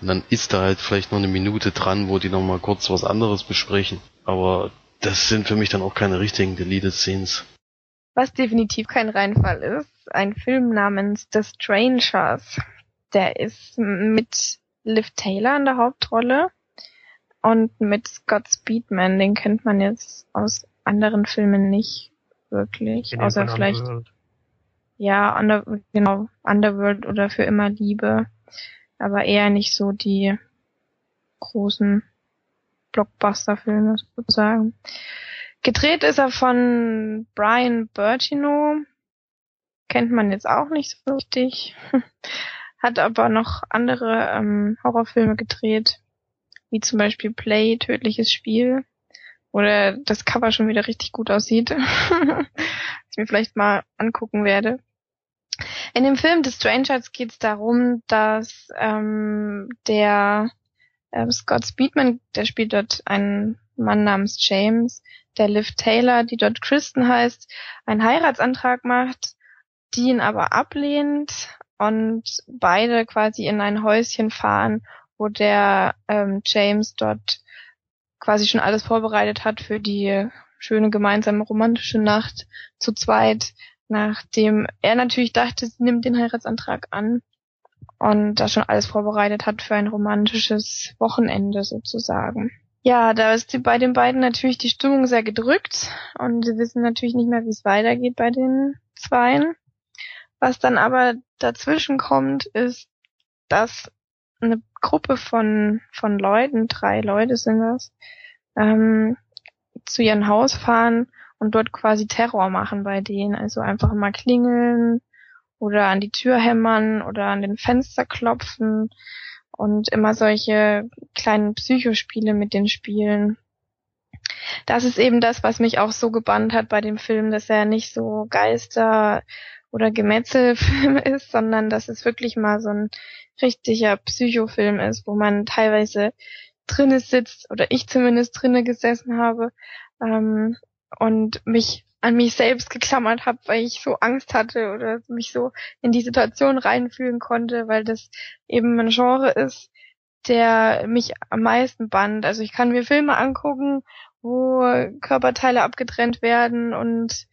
Und dann ist da halt vielleicht noch eine Minute dran, wo die nochmal kurz was anderes besprechen. Aber das sind für mich dann auch keine richtigen Deleted Scenes. Was definitiv kein Reinfall ist, ein Film namens The Strangers. Der ist mit Liv Taylor in der Hauptrolle und mit Scott Speedman, den kennt man jetzt aus anderen Filmen nicht wirklich, außer vielleicht Underworld. ja, Under, genau, Underworld oder für immer Liebe, aber eher nicht so die großen Blockbuster-Filme sozusagen. Gedreht ist er von Brian Bertino, kennt man jetzt auch nicht so richtig. hat aber noch andere ähm, Horrorfilme gedreht, wie zum Beispiel Play, Tödliches Spiel, wo der, das Cover schon wieder richtig gut aussieht, was ich mir vielleicht mal angucken werde. In dem Film The Strangers geht es darum, dass ähm, der ähm, Scott Speedman, der spielt dort einen Mann namens James, der Liv Taylor, die dort Kristen heißt, einen Heiratsantrag macht, die ihn aber ablehnt und beide quasi in ein Häuschen fahren, wo der ähm, James dort quasi schon alles vorbereitet hat für die schöne gemeinsame romantische Nacht zu zweit, nachdem er natürlich dachte, sie nimmt den Heiratsantrag an und da schon alles vorbereitet hat für ein romantisches Wochenende sozusagen. Ja, da ist die, bei den beiden natürlich die Stimmung sehr gedrückt und sie wissen natürlich nicht mehr, wie es weitergeht bei den Zweien. Was dann aber dazwischen kommt, ist, dass eine Gruppe von, von Leuten, drei Leute sind das, ähm, zu ihrem Haus fahren und dort quasi Terror machen bei denen. Also einfach mal klingeln oder an die Tür hämmern oder an den Fenster klopfen und immer solche kleinen Psychospiele mit den Spielen. Das ist eben das, was mich auch so gebannt hat bei dem Film, dass er nicht so Geister oder Gemetzelfilm ist, sondern dass es wirklich mal so ein richtiger Psychofilm ist, wo man teilweise drinne sitzt oder ich zumindest drinne gesessen habe ähm, und mich an mich selbst geklammert habe, weil ich so Angst hatte oder mich so in die Situation reinfühlen konnte, weil das eben ein Genre ist, der mich am meisten band. Also ich kann mir Filme angucken, wo Körperteile abgetrennt werden und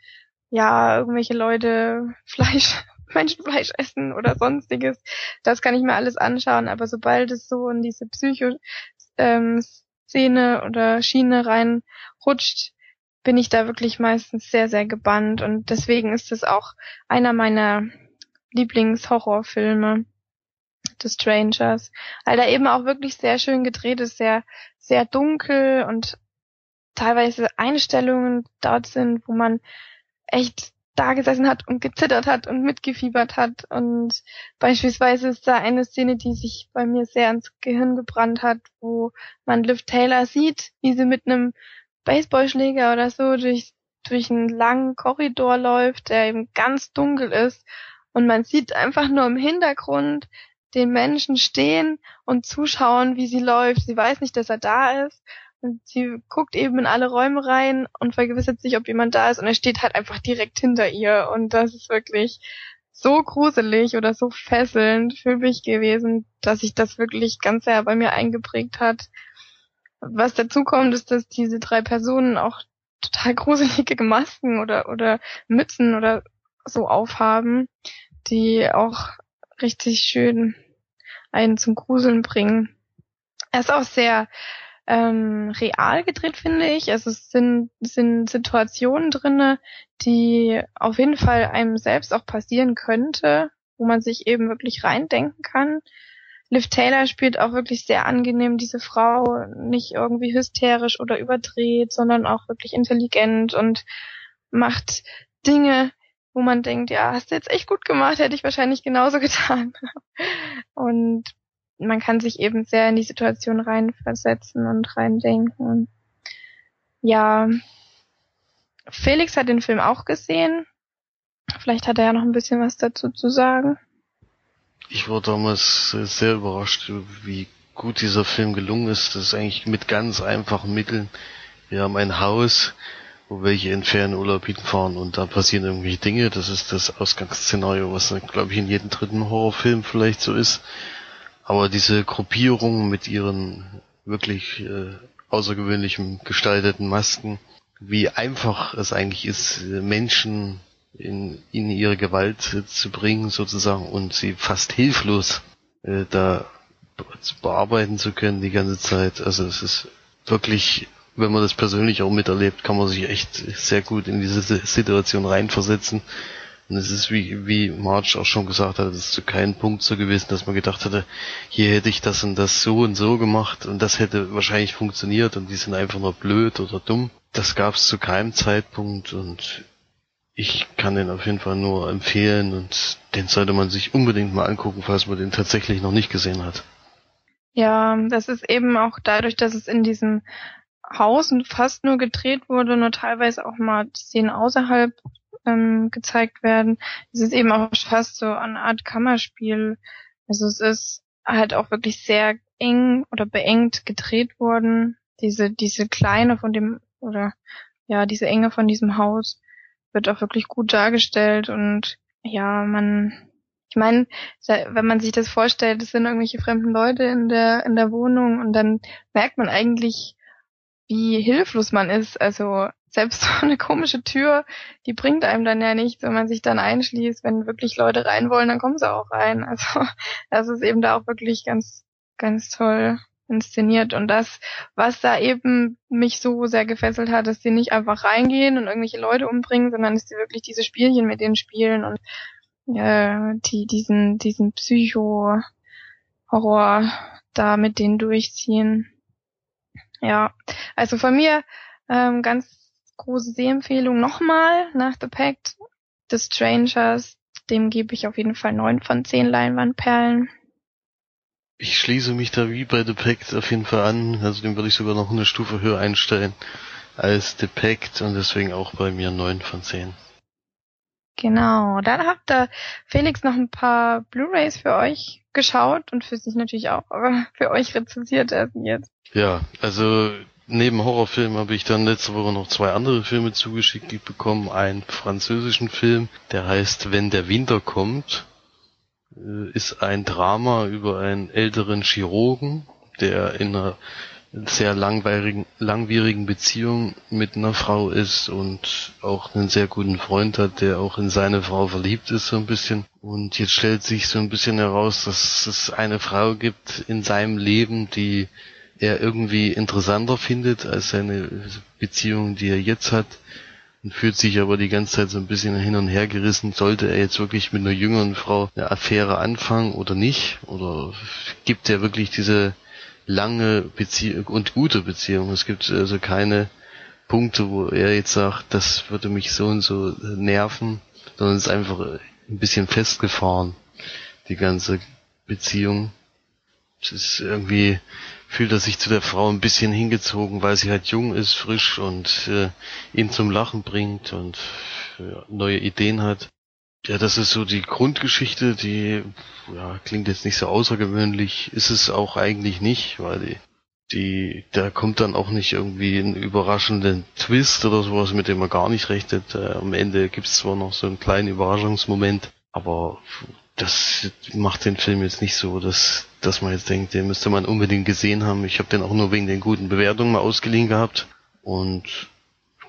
ja, irgendwelche Leute Fleisch, Menschenfleisch essen oder sonstiges. Das kann ich mir alles anschauen, aber sobald es so in diese Psycho ähm, oder Schiene reinrutscht, bin ich da wirklich meistens sehr, sehr gebannt. Und deswegen ist es auch einer meiner Lieblingshorrorfilme des Strangers, weil da eben auch wirklich sehr schön gedreht ist, sehr, sehr dunkel und teilweise Einstellungen dort sind, wo man echt da gesessen hat und gezittert hat und mitgefiebert hat. Und beispielsweise ist da eine Szene, die sich bei mir sehr ins Gehirn gebrannt hat, wo man Liv Taylor sieht, wie sie mit einem Baseballschläger oder so durch, durch einen langen Korridor läuft, der eben ganz dunkel ist. Und man sieht einfach nur im Hintergrund den Menschen stehen und zuschauen, wie sie läuft. Sie weiß nicht, dass er da ist. Sie guckt eben in alle Räume rein und vergewissert sich, ob jemand da ist. Und er steht halt einfach direkt hinter ihr. Und das ist wirklich so gruselig oder so fesselnd für mich gewesen, dass sich das wirklich ganz sehr bei mir eingeprägt hat. Was dazu kommt, ist, dass diese drei Personen auch total gruselige Masken oder, oder Mützen oder so aufhaben, die auch richtig schön einen zum Gruseln bringen. Er ist auch sehr ähm, real gedreht, finde ich. Also es sind, sind Situationen drinne, die auf jeden Fall einem selbst auch passieren könnte, wo man sich eben wirklich reindenken kann. Liv Taylor spielt auch wirklich sehr angenehm diese Frau, nicht irgendwie hysterisch oder überdreht, sondern auch wirklich intelligent und macht Dinge, wo man denkt, ja, hast du jetzt echt gut gemacht, hätte ich wahrscheinlich genauso getan. Und man kann sich eben sehr in die Situation reinversetzen und reindenken. Ja, Felix hat den Film auch gesehen. Vielleicht hat er ja noch ein bisschen was dazu zu sagen. Ich war damals sehr überrascht, wie gut dieser Film gelungen ist. Das ist eigentlich mit ganz einfachen Mitteln. Wir haben ein Haus, wo welche in Ferienurlaub hinfahren und da passieren irgendwelche Dinge. Das ist das Ausgangsszenario, was, glaube ich, in jedem dritten Horrorfilm vielleicht so ist. Aber diese Gruppierung mit ihren wirklich äh, außergewöhnlichen gestalteten Masken, wie einfach es eigentlich ist, Menschen in, in ihre Gewalt zu bringen sozusagen und sie fast hilflos äh, da bearbeiten zu können die ganze Zeit. Also es ist wirklich, wenn man das persönlich auch miterlebt, kann man sich echt sehr gut in diese Situation reinversetzen und es ist wie, wie Marge auch schon gesagt hat, es ist zu keinem Punkt so gewesen, dass man gedacht hatte, hier hätte ich das und das so und so gemacht und das hätte wahrscheinlich funktioniert und die sind einfach nur blöd oder dumm. Das gab es zu keinem Zeitpunkt und ich kann den auf jeden Fall nur empfehlen und den sollte man sich unbedingt mal angucken, falls man den tatsächlich noch nicht gesehen hat. Ja, das ist eben auch dadurch, dass es in diesem Haus fast nur gedreht wurde, nur teilweise auch mal Szenen außerhalb ähm, gezeigt werden. Es ist eben auch fast so eine Art Kammerspiel. Also es ist halt auch wirklich sehr eng oder beengt gedreht worden. diese, diese Kleine von dem, oder ja, diese Enge von diesem Haus wird auch wirklich gut dargestellt und ja, man, ich meine, wenn man sich das vorstellt, es sind irgendwelche fremden Leute in der, in der Wohnung und dann merkt man eigentlich, wie hilflos man ist. Also selbst so eine komische Tür, die bringt einem dann ja nichts, wenn man sich dann einschließt. Wenn wirklich Leute rein wollen, dann kommen sie auch rein. Also das ist eben da auch wirklich ganz, ganz toll inszeniert. Und das, was da eben mich so sehr gefesselt hat, dass sie nicht einfach reingehen und irgendwelche Leute umbringen, sondern dass sie wirklich diese Spielchen mit denen spielen und äh, die diesen, diesen Psycho-Horror da mit denen durchziehen. Ja, also von mir ähm, ganz große Sehempfehlung nochmal nach The Pact. The Strangers, dem gebe ich auf jeden Fall neun von zehn Leinwandperlen. Ich schließe mich da wie bei The Pact auf jeden Fall an. Also den würde ich sogar noch eine Stufe höher einstellen als The Pact und deswegen auch bei mir neun von zehn. Genau, dann habt ihr Felix noch ein paar Blu-rays für euch geschaut und für sich natürlich auch, aber für euch rezensiert er sie jetzt. Ja, also neben Horrorfilmen habe ich dann letzte Woche noch zwei andere Filme zugeschickt bekommen. Einen französischen Film, der heißt Wenn der Winter kommt. Äh, ist ein Drama über einen älteren Chirurgen, der in einer sehr langwierigen, langwierigen Beziehung mit einer Frau ist und auch einen sehr guten Freund hat, der auch in seine Frau verliebt ist so ein bisschen. Und jetzt stellt sich so ein bisschen heraus, dass es eine Frau gibt in seinem Leben, die er irgendwie interessanter findet als seine Beziehung, die er jetzt hat und fühlt sich aber die ganze Zeit so ein bisschen hin und her gerissen, sollte er jetzt wirklich mit einer jüngeren Frau eine Affäre anfangen oder nicht? Oder gibt er wirklich diese lange Beziehung und gute Beziehung. Es gibt also keine Punkte, wo er jetzt sagt, das würde mich so und so nerven, sondern ist einfach ein bisschen festgefahren, die ganze Beziehung. Es ist irgendwie, fühlt er sich zu der Frau ein bisschen hingezogen, weil sie halt jung ist, frisch und äh, ihn zum Lachen bringt und äh, neue Ideen hat. Ja, das ist so die Grundgeschichte, die ja, klingt jetzt nicht so außergewöhnlich, ist es auch eigentlich nicht, weil die, die, da kommt dann auch nicht irgendwie ein überraschender Twist oder sowas, mit dem man gar nicht rechnet. Äh, am Ende gibt's zwar noch so einen kleinen Überraschungsmoment, aber das macht den Film jetzt nicht so, dass, dass man jetzt denkt, den müsste man unbedingt gesehen haben. Ich habe den auch nur wegen den guten Bewertungen mal ausgeliehen gehabt und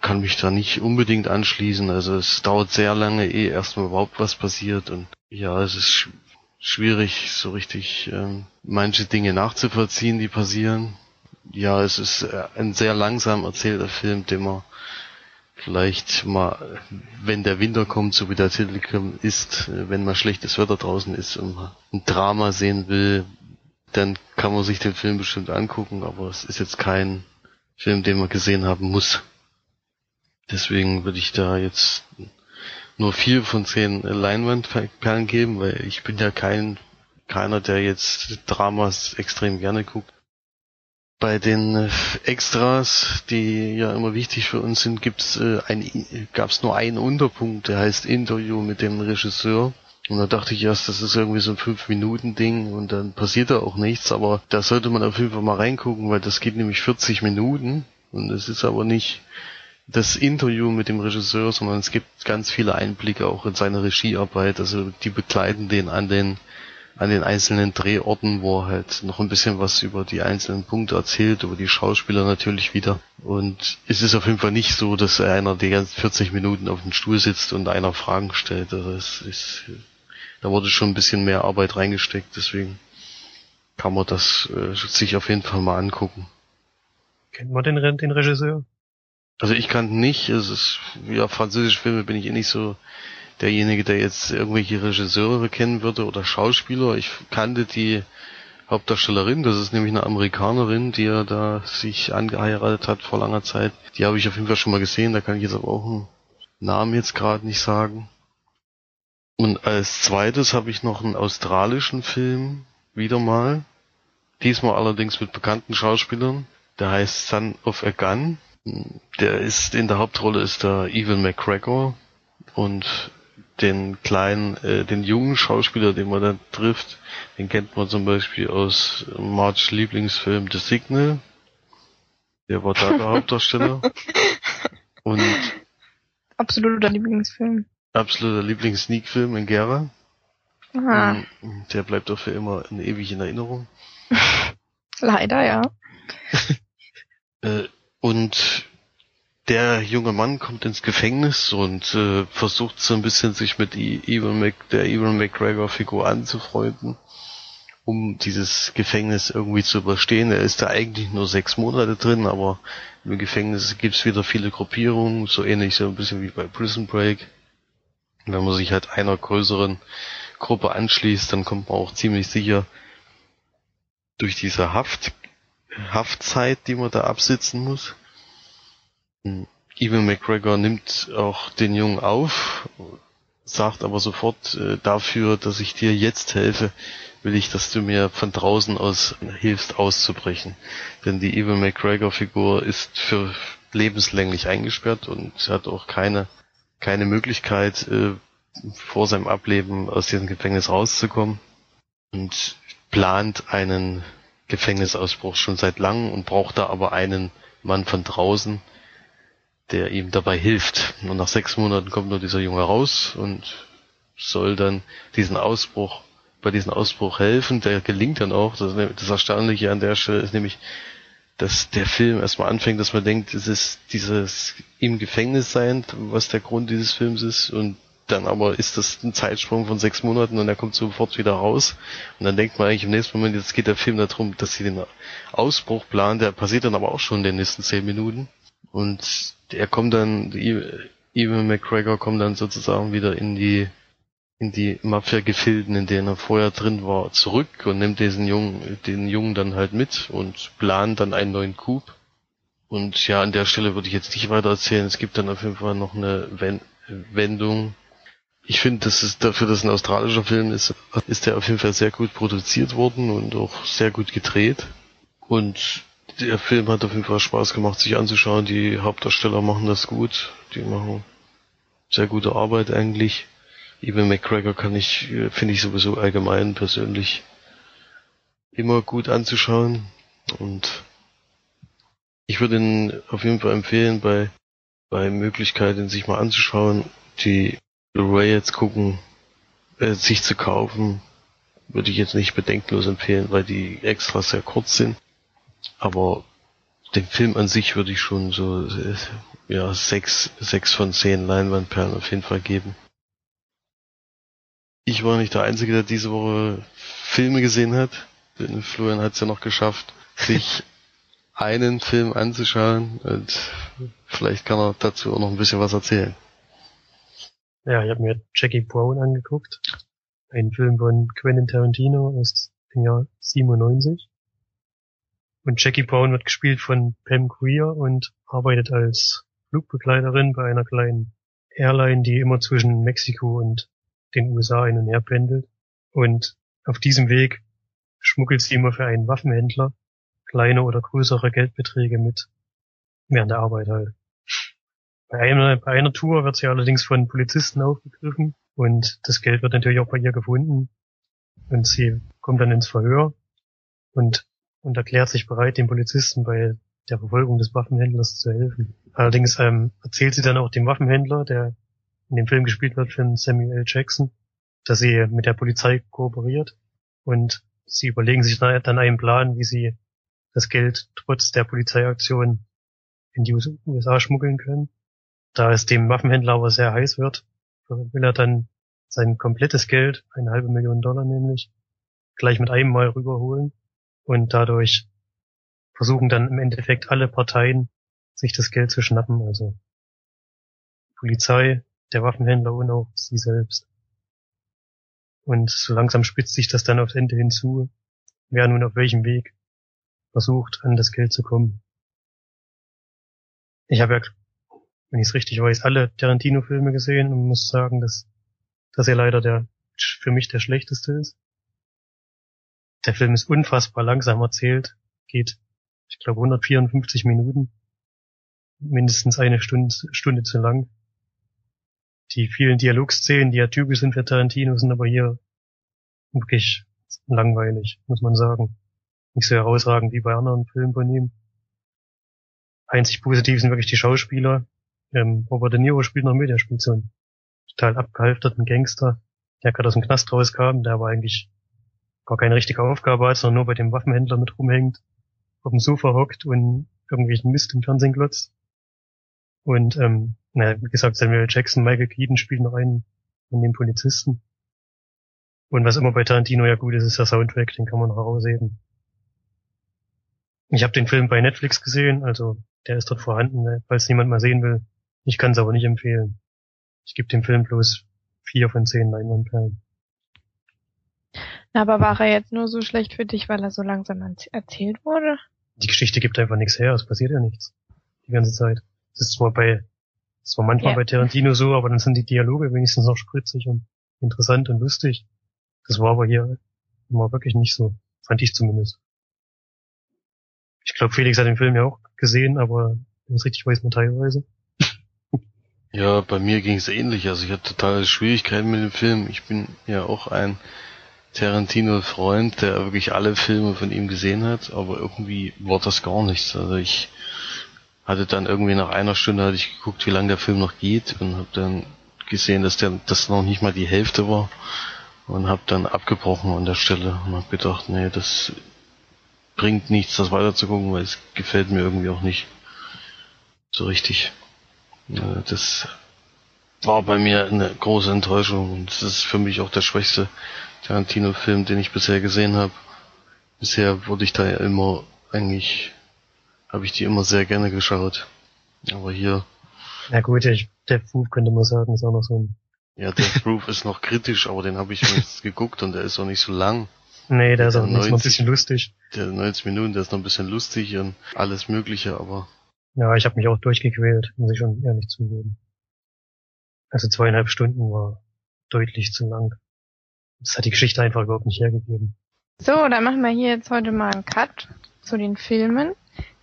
kann mich da nicht unbedingt anschließen. Also es dauert sehr lange, ehe erstmal überhaupt was passiert. Und ja, es ist sch schwierig, so richtig ähm, manche Dinge nachzuvollziehen, die passieren. Ja, es ist äh, ein sehr langsam erzählter Film, den man vielleicht mal, wenn der Winter kommt, so wie der Titel ist, wenn mal schlechtes Wetter draußen ist und ein Drama sehen will, dann kann man sich den Film bestimmt angucken, aber es ist jetzt kein Film, den man gesehen haben muss. Deswegen würde ich da jetzt nur vier von zehn Leinwandperlen geben, weil ich bin ja kein keiner, der jetzt Dramas extrem gerne guckt. Bei den äh, Extras, die ja immer wichtig für uns sind, gibt's äh, ein, gab's nur einen Unterpunkt, der heißt Interview mit dem Regisseur. Und da dachte ich erst, das ist irgendwie so ein fünf Minuten Ding und dann passiert da auch nichts, aber da sollte man auf jeden Fall mal reingucken, weil das geht nämlich 40 Minuten und es ist aber nicht das Interview mit dem Regisseur, sondern es gibt ganz viele Einblicke auch in seine Regiearbeit. Also die begleiten den an den an den einzelnen Drehorten, wo er halt noch ein bisschen was über die einzelnen Punkte erzählt, über die Schauspieler natürlich wieder. Und es ist auf jeden Fall nicht so, dass einer die ganzen 40 Minuten auf dem Stuhl sitzt und einer Fragen stellt. Also es ist, da wurde schon ein bisschen mehr Arbeit reingesteckt, deswegen kann man das äh, sich auf jeden Fall mal angucken. Kennt man den, den Regisseur? Also ich kann nicht, es ist, ja, französische Filme bin ich eh nicht so derjenige, der jetzt irgendwelche Regisseure kennen würde oder Schauspieler. Ich kannte die Hauptdarstellerin, das ist nämlich eine Amerikanerin, die ja da sich angeheiratet hat vor langer Zeit. Die habe ich auf jeden Fall schon mal gesehen, da kann ich jetzt aber auch einen Namen jetzt gerade nicht sagen. Und als zweites habe ich noch einen australischen Film, wieder mal. Diesmal allerdings mit bekannten Schauspielern. Der heißt Son of a Gun. Der ist in der Hauptrolle ist der Evan McGregor und den kleinen, äh, den jungen Schauspieler, den man da trifft, den kennt man zum Beispiel aus March Lieblingsfilm The Signal. Der war da der Hauptdarsteller. Und Absoluter Lieblingsfilm. absoluter Lieblings-Sneak-Film in Gera. Aha. Mm, Der bleibt doch für immer in ewig in Erinnerung. Leider, ja. Äh, und der junge Mann kommt ins Gefängnis und äh, versucht so ein bisschen sich mit I- Ewan Mc, der Ewan McGregor Figur anzufreunden, um dieses Gefängnis irgendwie zu überstehen. Er ist da eigentlich nur sechs Monate drin, aber im Gefängnis gibt's wieder viele Gruppierungen, so ähnlich so ein bisschen wie bei Prison Break. Wenn man sich halt einer größeren Gruppe anschließt, dann kommt man auch ziemlich sicher durch diese Haft, Haftzeit, die man da absitzen muss. Ewan McGregor nimmt auch den Jungen auf, sagt aber sofort, äh, dafür, dass ich dir jetzt helfe, will ich, dass du mir von draußen aus hilfst auszubrechen. Denn die Ewan McGregor Figur ist für lebenslänglich eingesperrt und hat auch keine, keine Möglichkeit, äh, vor seinem Ableben aus diesem Gefängnis rauszukommen und plant einen Gefängnisausbruch schon seit langem und braucht da aber einen Mann von draußen, der ihm dabei hilft. Und nach sechs Monaten kommt nur dieser Junge raus und soll dann diesen Ausbruch, bei diesem Ausbruch helfen. Der gelingt dann auch. Das, das Erstaunliche an der Stelle ist nämlich, dass der Film erstmal anfängt, dass man denkt, es ist dieses im Gefängnis sein, was der Grund dieses Films ist und dann aber ist das ein Zeitsprung von sechs Monaten und er kommt sofort wieder raus. Und dann denkt man eigentlich im nächsten Moment, jetzt geht der Film darum, dass sie den Ausbruch planen, der passiert dann aber auch schon in den nächsten zehn Minuten. Und er kommt dann, Ewan McGregor kommt dann sozusagen wieder in die in die Mafia-Gefilden, in denen er vorher drin war, zurück und nimmt diesen Jungen, den Jungen dann halt mit und plant dann einen neuen Coup. Und ja, an der Stelle würde ich jetzt nicht weiter erzählen. Es gibt dann auf jeden Fall noch eine Wen Wendung. Ich finde, dass es dafür, dass ein australischer Film ist, ist der auf jeden Fall sehr gut produziert worden und auch sehr gut gedreht. Und der Film hat auf jeden Fall Spaß gemacht, sich anzuschauen. Die Hauptdarsteller machen das gut. Die machen sehr gute Arbeit eigentlich. Ewan McGregor kann ich, finde ich sowieso allgemein persönlich immer gut anzuschauen. Und ich würde ihn auf jeden Fall empfehlen, bei, bei Möglichkeit, ihn sich mal anzuschauen, die Blu-ray jetzt gucken, äh, sich zu kaufen, würde ich jetzt nicht bedenkenlos empfehlen, weil die extra sehr kurz sind. Aber den Film an sich würde ich schon so äh, ja sechs, sechs von zehn Leinwandperlen auf jeden Fall geben. Ich war nicht der Einzige, der diese Woche Filme gesehen hat. Florian hat es ja noch geschafft, sich einen Film anzuschauen und vielleicht kann er dazu auch noch ein bisschen was erzählen. Ja, ich habe mir Jackie Brown angeguckt. Ein Film von Quentin Tarantino aus dem Jahr 97. Und Jackie Brown wird gespielt von Pam Grier und arbeitet als Flugbegleiterin bei einer kleinen Airline, die immer zwischen Mexiko und den USA hin und her pendelt. Und auf diesem Weg schmuggelt sie immer für einen Waffenhändler kleine oder größere Geldbeträge mit während der Arbeit halt. Bei einer, bei einer Tour wird sie allerdings von Polizisten aufgegriffen und das Geld wird natürlich auch bei ihr gefunden. Und sie kommt dann ins Verhör und, und erklärt sich bereit, den Polizisten bei der Verfolgung des Waffenhändlers zu helfen. Allerdings ähm, erzählt sie dann auch dem Waffenhändler, der in dem Film gespielt wird von Samuel L. Jackson, dass sie mit der Polizei kooperiert und sie überlegen sich dann einen Plan, wie sie das Geld trotz der Polizeiaktion in die USA schmuggeln können. Da es dem Waffenhändler aber sehr heiß wird, will er dann sein komplettes Geld, eine halbe Million Dollar nämlich, gleich mit einem Mal rüberholen und dadurch versuchen dann im Endeffekt alle Parteien, sich das Geld zu schnappen, also Polizei, der Waffenhändler und auch sie selbst. Und so langsam spitzt sich das dann aufs Ende hinzu, wer nun auf welchem Weg versucht, an das Geld zu kommen. Ich habe ja, wenn ich es richtig weiß, alle Tarantino-Filme gesehen und muss sagen, dass, dass er leider der, für mich der schlechteste ist. Der Film ist unfassbar langsam erzählt, geht, ich glaube, 154 Minuten, mindestens eine Stunde, Stunde zu lang. Die vielen Dialogszenen, die ja typisch sind für Tarantino, sind aber hier wirklich langweilig, muss man sagen. Nicht so herausragend wie bei anderen Filmen von ihm. Einzig positiv sind wirklich die Schauspieler. Ähm, Robert De Niro spielt noch mit, der spielt so einen total abgehalfterten Gangster, der gerade aus dem Knast rauskam, der aber eigentlich gar keine richtige Aufgabe hat, sondern nur bei dem Waffenhändler mit rumhängt, auf dem Sofa hockt und irgendwelchen Mist im Fernsehen glotzt. Und ähm, naja, wie gesagt, Samuel Jackson, Michael Keaton spielt noch einen von den Polizisten. Und was immer bei Tarantino ja gut ist, ist der Soundtrack, den kann man noch herausheben. Ich habe den Film bei Netflix gesehen, also der ist dort vorhanden, ne, falls niemand mal sehen will. Ich kann es aber nicht empfehlen. Ich gebe dem Film bloß vier von zehn Leinwandperlen. Aber war er jetzt nur so schlecht für dich, weil er so langsam erzählt wurde? Die Geschichte gibt einfach nichts her, es passiert ja nichts. Die ganze Zeit. Es ist zwar bei, es war manchmal ja. bei Tarantino so, aber dann sind die Dialoge wenigstens noch spritzig und interessant und lustig. Das war aber hier immer wirklich nicht so. Fand ich zumindest. Ich glaube, Felix hat den Film ja auch gesehen, aber wenn es richtig weiß, nur teilweise. Ja, bei mir ging es ähnlich. Also ich hatte totale Schwierigkeiten mit dem Film. Ich bin ja auch ein Tarantino-Freund, der wirklich alle Filme von ihm gesehen hat, aber irgendwie war das gar nichts. Also ich hatte dann irgendwie nach einer Stunde hatte ich geguckt, wie lange der Film noch geht und habe dann gesehen, dass der das noch nicht mal die Hälfte war und habe dann abgebrochen an der Stelle und habe gedacht, nee, das bringt nichts, das weiter zu gucken, weil es gefällt mir irgendwie auch nicht so richtig. Das war bei mir eine große Enttäuschung und das ist für mich auch der schwächste Tarantino-Film, den ich bisher gesehen habe. Bisher wurde ich da ja immer eigentlich, habe ich die immer sehr gerne geschaut. Aber hier. Na gut, ich, Death Proof könnte man sagen, ist auch noch so ein. Ja, Death Proof ist noch kritisch, aber den habe ich jetzt geguckt und der ist auch nicht so lang. Nee, der ist auch 90, noch ein bisschen lustig. Der 90 Minuten, der ist noch ein bisschen lustig und alles Mögliche, aber. Ja, ich habe mich auch durchgequält, muss ich schon ehrlich zugeben. Also zweieinhalb Stunden war deutlich zu lang. Das hat die Geschichte einfach überhaupt nicht hergegeben. So, dann machen wir hier jetzt heute mal einen Cut zu den Filmen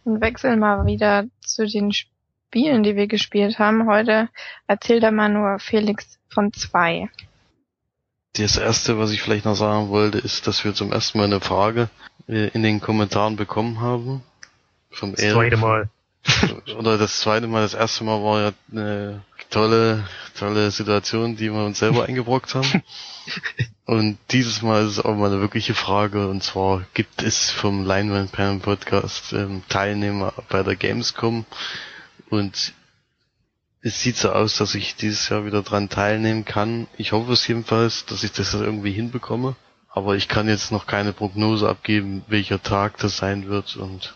und wechseln mal wieder zu den Spielen, die wir gespielt haben. Heute erzählt er mal nur Felix von zwei. Das erste, was ich vielleicht noch sagen wollte, ist, dass wir zum ersten Mal eine Frage äh, in den Kommentaren bekommen haben. Vom das zweite Mal. Oder das zweite Mal, das erste Mal war ja eine tolle, tolle Situation, die wir uns selber eingebrockt haben. Und dieses Mal ist es auch mal eine wirkliche Frage, und zwar gibt es vom Leinwandperlen Podcast ähm, Teilnehmer bei der Gamescom und es sieht so aus, dass ich dieses Jahr wieder dran teilnehmen kann. Ich hoffe es jedenfalls, dass ich das irgendwie hinbekomme. Aber ich kann jetzt noch keine Prognose abgeben, welcher Tag das sein wird und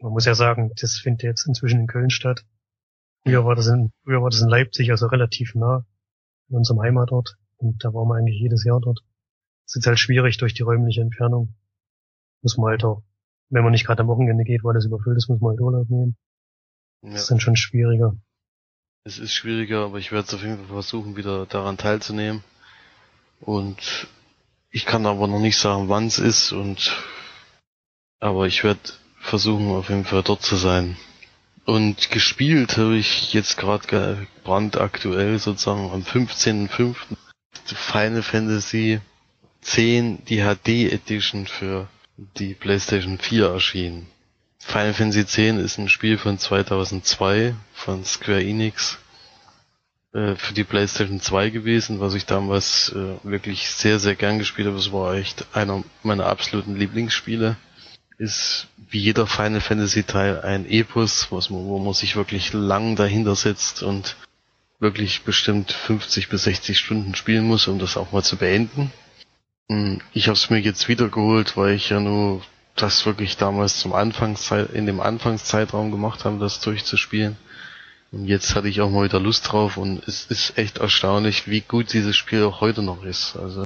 man muss ja sagen, das findet jetzt inzwischen in Köln statt. Früher war das in, früher war das in Leipzig, also relativ nah in unserem Heimatort. Und da waren wir eigentlich jedes Jahr dort. Es ist halt schwierig durch die räumliche Entfernung. Muss man halt auch, wenn man nicht gerade am Wochenende geht, weil das überfüllt ist, muss man halt Urlaub nehmen. Ja. Das ist dann schon schwieriger. Es ist schwieriger, aber ich werde es auf jeden Fall versuchen, wieder daran teilzunehmen. Und ich kann aber noch nicht sagen, wann es ist und aber ich werde versuchen, auf jeden Fall dort zu sein. Und gespielt habe ich jetzt gerade brandaktuell sozusagen am 15.05. Final Fantasy 10, die HD Edition für die PlayStation 4 erschienen. Final Fantasy 10 ist ein Spiel von 2002 von Square Enix äh, für die PlayStation 2 gewesen, was ich damals äh, wirklich sehr, sehr gern gespielt habe. Es war echt einer meiner absoluten Lieblingsspiele. Ist wie jeder Final Fantasy Teil ein Epos, man, wo man sich wirklich lang dahinter setzt und wirklich bestimmt 50 bis 60 Stunden spielen muss, um das auch mal zu beenden. Hm, ich habe es mir jetzt wieder geholt, weil ich ja nur das wirklich damals zum Anfangszeit in dem Anfangszeitraum gemacht habe, das durchzuspielen. Und jetzt hatte ich auch mal wieder Lust drauf und es ist echt erstaunlich, wie gut dieses Spiel auch heute noch ist. Also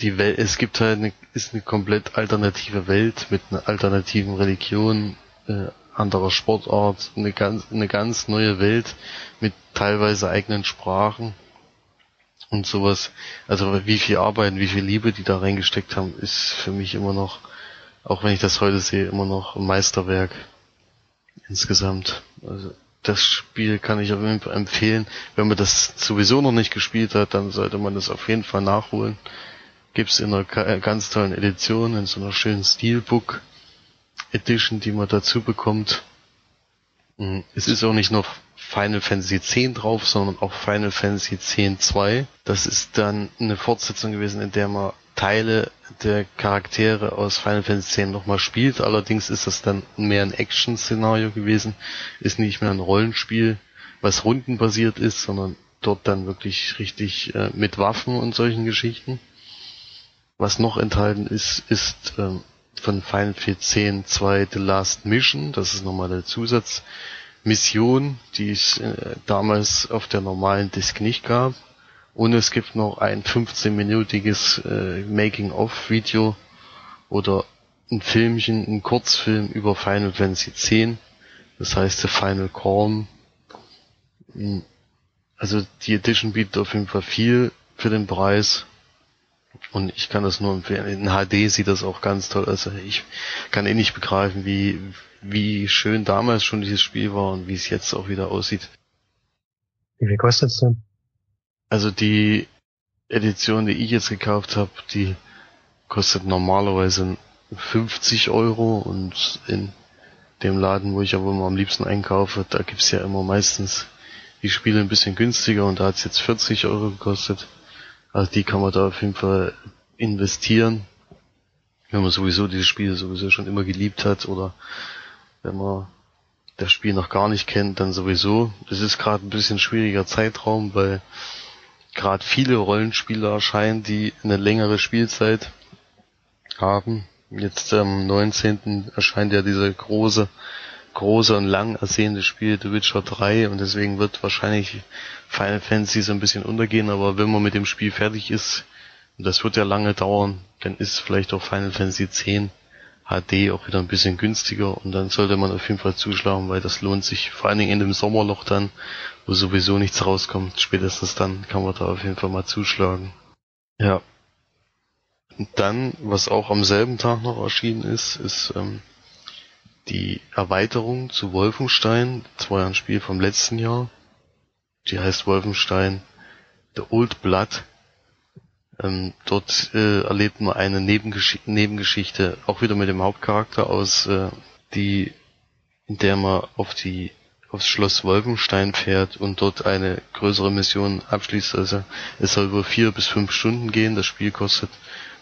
die Welt, es gibt halt eine, ist eine komplett alternative Welt mit einer alternativen Religion, äh, anderer Sportart, eine ganz, eine ganz neue Welt mit teilweise eigenen Sprachen und sowas. Also wie viel Arbeit, wie viel Liebe die da reingesteckt haben, ist für mich immer noch, auch wenn ich das heute sehe, immer noch ein Meisterwerk insgesamt. Also das Spiel kann ich auf jeden Fall empfehlen. Wenn man das sowieso noch nicht gespielt hat, dann sollte man das auf jeden Fall nachholen gibt's in einer ganz tollen Edition, in so einer schönen Steelbook Edition, die man dazu bekommt. Mhm. Es ist auch nicht nur Final Fantasy X drauf, sondern auch Final Fantasy X 2. Das ist dann eine Fortsetzung gewesen, in der man Teile der Charaktere aus Final Fantasy X nochmal spielt. Allerdings ist das dann mehr ein Action-Szenario gewesen, ist nicht mehr ein Rollenspiel, was rundenbasiert ist, sondern dort dann wirklich richtig äh, mit Waffen und solchen Geschichten. Was noch enthalten ist, ist ähm, von Final Fantasy 2 The Last Mission. Das ist nochmal eine Zusatzmission, die es äh, damals auf der normalen Disk nicht gab. Und es gibt noch ein 15-minütiges äh, Making-of-Video oder ein Filmchen, ein Kurzfilm über Final Fantasy X. Das heißt The Final Call. Hm. Also die Edition bietet auf jeden Fall viel für den Preis. Und ich kann das nur empfehlen. In HD sieht das auch ganz toll aus. Also ich kann eh nicht begreifen, wie, wie schön damals schon dieses Spiel war und wie es jetzt auch wieder aussieht. Wie viel kostet es denn? Also die Edition, die ich jetzt gekauft habe, die kostet normalerweise 50 Euro und in dem Laden, wo ich aber immer am liebsten einkaufe, da gibt's ja immer meistens die Spiele ein bisschen günstiger und da hat's jetzt 40 Euro gekostet. Also die kann man da auf jeden Fall investieren, wenn man sowieso dieses Spiel sowieso schon immer geliebt hat oder wenn man das Spiel noch gar nicht kennt, dann sowieso. Es ist gerade ein bisschen schwieriger Zeitraum, weil gerade viele Rollenspiele erscheinen, die eine längere Spielzeit haben. Jetzt am 19. erscheint ja dieser große große und lang ersehnte Spiel The Witcher 3 und deswegen wird wahrscheinlich Final Fantasy so ein bisschen untergehen, aber wenn man mit dem Spiel fertig ist, und das wird ja lange dauern, dann ist vielleicht auch Final Fantasy 10 HD auch wieder ein bisschen günstiger und dann sollte man auf jeden Fall zuschlagen, weil das lohnt sich, vor allen Dingen in dem Sommerloch dann, wo sowieso nichts rauskommt, spätestens dann kann man da auf jeden Fall mal zuschlagen. Ja. Und dann, was auch am selben Tag noch erschienen ist, ist ähm, die Erweiterung zu Wolfenstein, das war ja ein Spiel vom letzten Jahr, die heißt Wolfenstein The Old Blood. Ähm, dort äh, erlebt man eine Nebengesch Nebengeschichte, auch wieder mit dem Hauptcharakter aus, äh, die, in der man auf die aufs Schloss Wolfenstein fährt und dort eine größere Mission abschließt. Also es soll über vier bis fünf Stunden gehen. Das Spiel kostet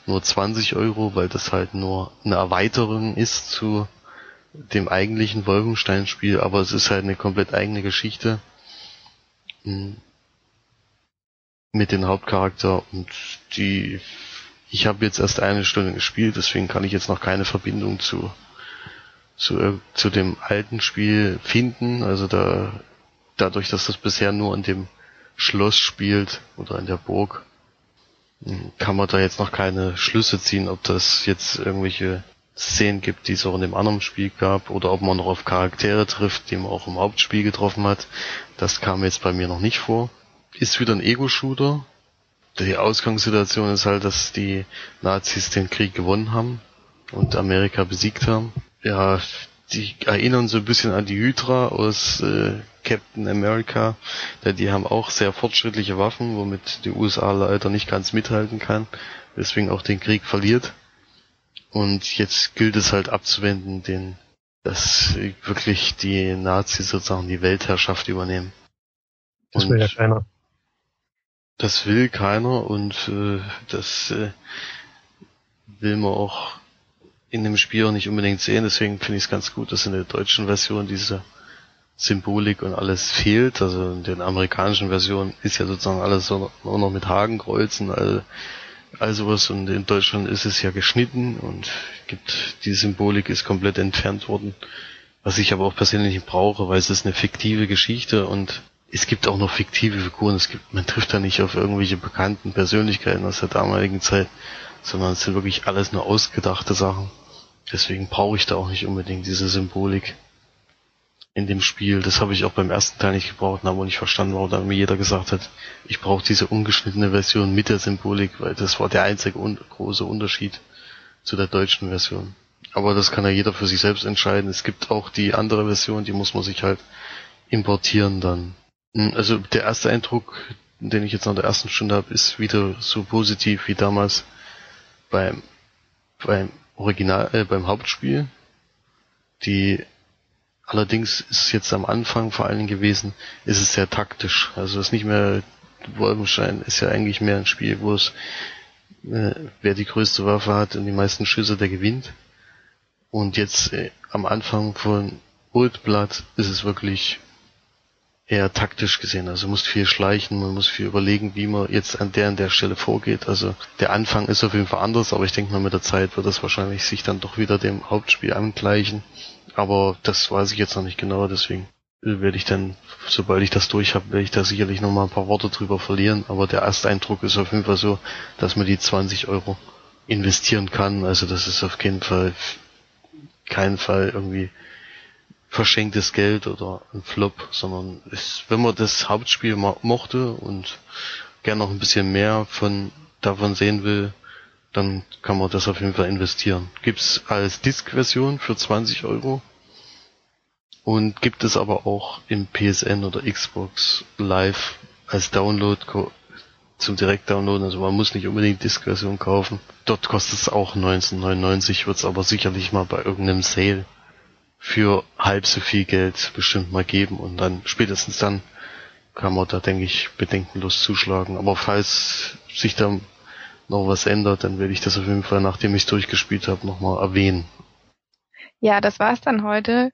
nur 20 Euro, weil das halt nur eine Erweiterung ist zu dem eigentlichen Wolfenstein-Spiel, aber es ist halt eine komplett eigene Geschichte hm. mit dem Hauptcharakter und die ich habe jetzt erst eine Stunde gespielt, deswegen kann ich jetzt noch keine Verbindung zu zu, zu dem alten Spiel finden. Also da dadurch, dass das bisher nur in dem Schloss spielt oder in der Burg, hm, kann man da jetzt noch keine Schlüsse ziehen, ob das jetzt irgendwelche Szenen gibt, die es auch in dem anderen Spiel gab, oder ob man noch auf Charaktere trifft, die man auch im Hauptspiel getroffen hat. Das kam jetzt bei mir noch nicht vor. Ist wieder ein Ego-Shooter. Die Ausgangssituation ist halt, dass die Nazis den Krieg gewonnen haben und Amerika besiegt haben. Ja, die erinnern so ein bisschen an die Hydra aus äh, Captain America. Denn die haben auch sehr fortschrittliche Waffen, womit die USA leider nicht ganz mithalten kann. Deswegen auch den Krieg verliert. Und jetzt gilt es halt abzuwenden, den, dass wirklich die Nazis sozusagen die Weltherrschaft übernehmen. Das und will ja keiner. Das will keiner und äh, das äh, will man auch in dem Spiel auch nicht unbedingt sehen. Deswegen finde ich es ganz gut, dass in der deutschen Version diese Symbolik und alles fehlt. Also in den amerikanischen Versionen ist ja sozusagen alles nur noch mit Hakenkreuzen, all, all was und in Deutschland ist es ja geschnitten und gibt die Symbolik ist komplett entfernt worden, was ich aber auch persönlich nicht brauche, weil es ist eine fiktive Geschichte und es gibt auch noch fiktive Figuren. Es gibt, man trifft da nicht auf irgendwelche bekannten Persönlichkeiten aus der damaligen Zeit, sondern es sind wirklich alles nur ausgedachte Sachen. Deswegen brauche ich da auch nicht unbedingt diese Symbolik in dem Spiel. Das habe ich auch beim ersten Teil nicht gebraucht und habe auch nicht verstanden, warum da mir jeder gesagt hat, ich brauche diese ungeschnittene Version mit der Symbolik, weil das war der einzige un große Unterschied zu der deutschen Version. Aber das kann ja jeder für sich selbst entscheiden. Es gibt auch die andere Version, die muss man sich halt importieren dann. Hm, also der erste Eindruck, den ich jetzt nach der ersten Stunde habe, ist wieder so positiv wie damals beim, beim Original, äh, beim Hauptspiel. Die Allerdings ist es jetzt am Anfang vor allen Dingen gewesen, ist es sehr taktisch. Also es ist nicht mehr, Wolfenstein ist ja eigentlich mehr ein Spiel, wo es, äh, wer die größte Waffe hat und die meisten Schüsse, der gewinnt. Und jetzt äh, am Anfang von Old Blood ist es wirklich eher taktisch gesehen. Also man muss viel schleichen, man muss viel überlegen, wie man jetzt an der an der Stelle vorgeht. Also der Anfang ist auf jeden Fall anders, aber ich denke mal mit der Zeit wird das wahrscheinlich sich dann doch wieder dem Hauptspiel angleichen. Aber das weiß ich jetzt noch nicht genau, deswegen werde ich dann, sobald ich das durch habe, werde ich da sicherlich noch mal ein paar Worte drüber verlieren. Aber der erste Eindruck ist auf jeden Fall so, dass man die 20 Euro investieren kann. Also das ist auf keinen Fall, keinen Fall irgendwie verschenktes Geld oder ein Flop, sondern ist, wenn man das Hauptspiel mochte und gern noch ein bisschen mehr von davon sehen will, dann kann man das auf jeden Fall investieren. Gibt's als Disk-Version für 20 Euro und gibt es aber auch im PSN oder Xbox Live als Download zum Direkt-Downloaden. Also man muss nicht unbedingt Disk-Version kaufen. Dort kostet es auch 19,99, wird es aber sicherlich mal bei irgendeinem Sale für halb so viel Geld bestimmt mal geben und dann spätestens dann kann man da, denke ich, bedenkenlos zuschlagen. Aber falls sich da noch was ändert, dann werde ich das auf jeden Fall, nachdem ich es durchgespielt habe, nochmal erwähnen. Ja, das war's dann heute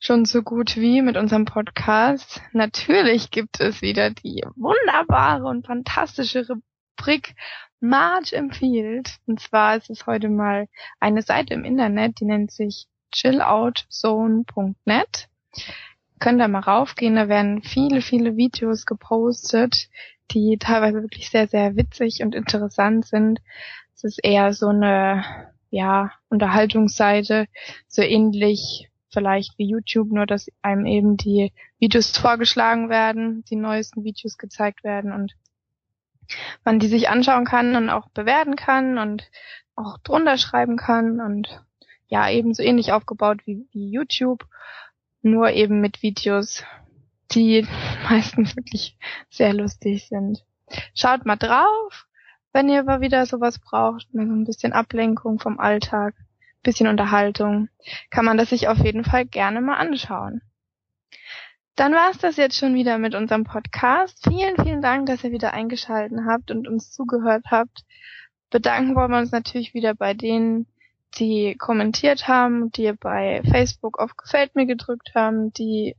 schon so gut wie mit unserem Podcast. Natürlich gibt es wieder die wunderbare und fantastische Rubrik Marge empfiehlt. Und zwar ist es heute mal eine Seite im Internet, die nennt sich chilloutzone.net. Könnt ihr mal raufgehen, da werden viele, viele Videos gepostet, die teilweise wirklich sehr, sehr witzig und interessant sind. Es ist eher so eine, ja, Unterhaltungsseite, so ähnlich vielleicht wie YouTube, nur dass einem eben die Videos vorgeschlagen werden, die neuesten Videos gezeigt werden und man die sich anschauen kann und auch bewerten kann und auch drunter schreiben kann und ja eben so ähnlich aufgebaut wie, wie YouTube, nur eben mit Videos, die meistens wirklich sehr lustig sind. Schaut mal drauf, wenn ihr mal wieder sowas braucht, mal so ein bisschen Ablenkung vom Alltag, bisschen Unterhaltung, kann man das sich auf jeden Fall gerne mal anschauen. Dann war es das jetzt schon wieder mit unserem Podcast. Vielen, vielen Dank, dass ihr wieder eingeschalten habt und uns zugehört habt. Bedanken wollen wir uns natürlich wieder bei denen, die kommentiert haben, die bei Facebook auf Gefällt mir gedrückt haben, die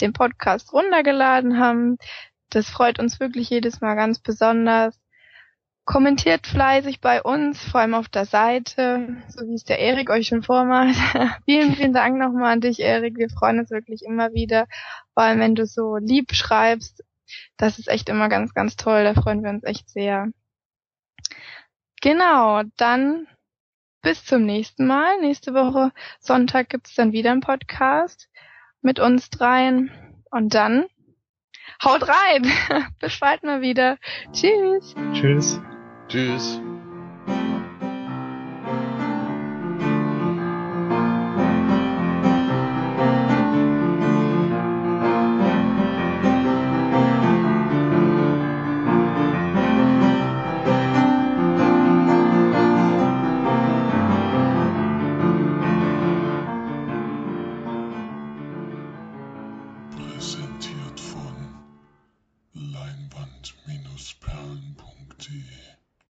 den Podcast runtergeladen haben. Das freut uns wirklich jedes Mal ganz besonders. Kommentiert fleißig bei uns, vor allem auf der Seite, so wie es der Erik euch schon vormacht. vielen, vielen Dank nochmal an dich, Erik. Wir freuen uns wirklich immer wieder, vor allem wenn du so lieb schreibst. Das ist echt immer ganz, ganz toll. Da freuen wir uns echt sehr. Genau, dann bis zum nächsten Mal. Nächste Woche Sonntag gibt's dann wieder einen Podcast mit uns dreien. Und dann haut rein. bis bald mal wieder. Tschüss. Tschüss. Tschüss. präsentiert von leinwand-perlen.de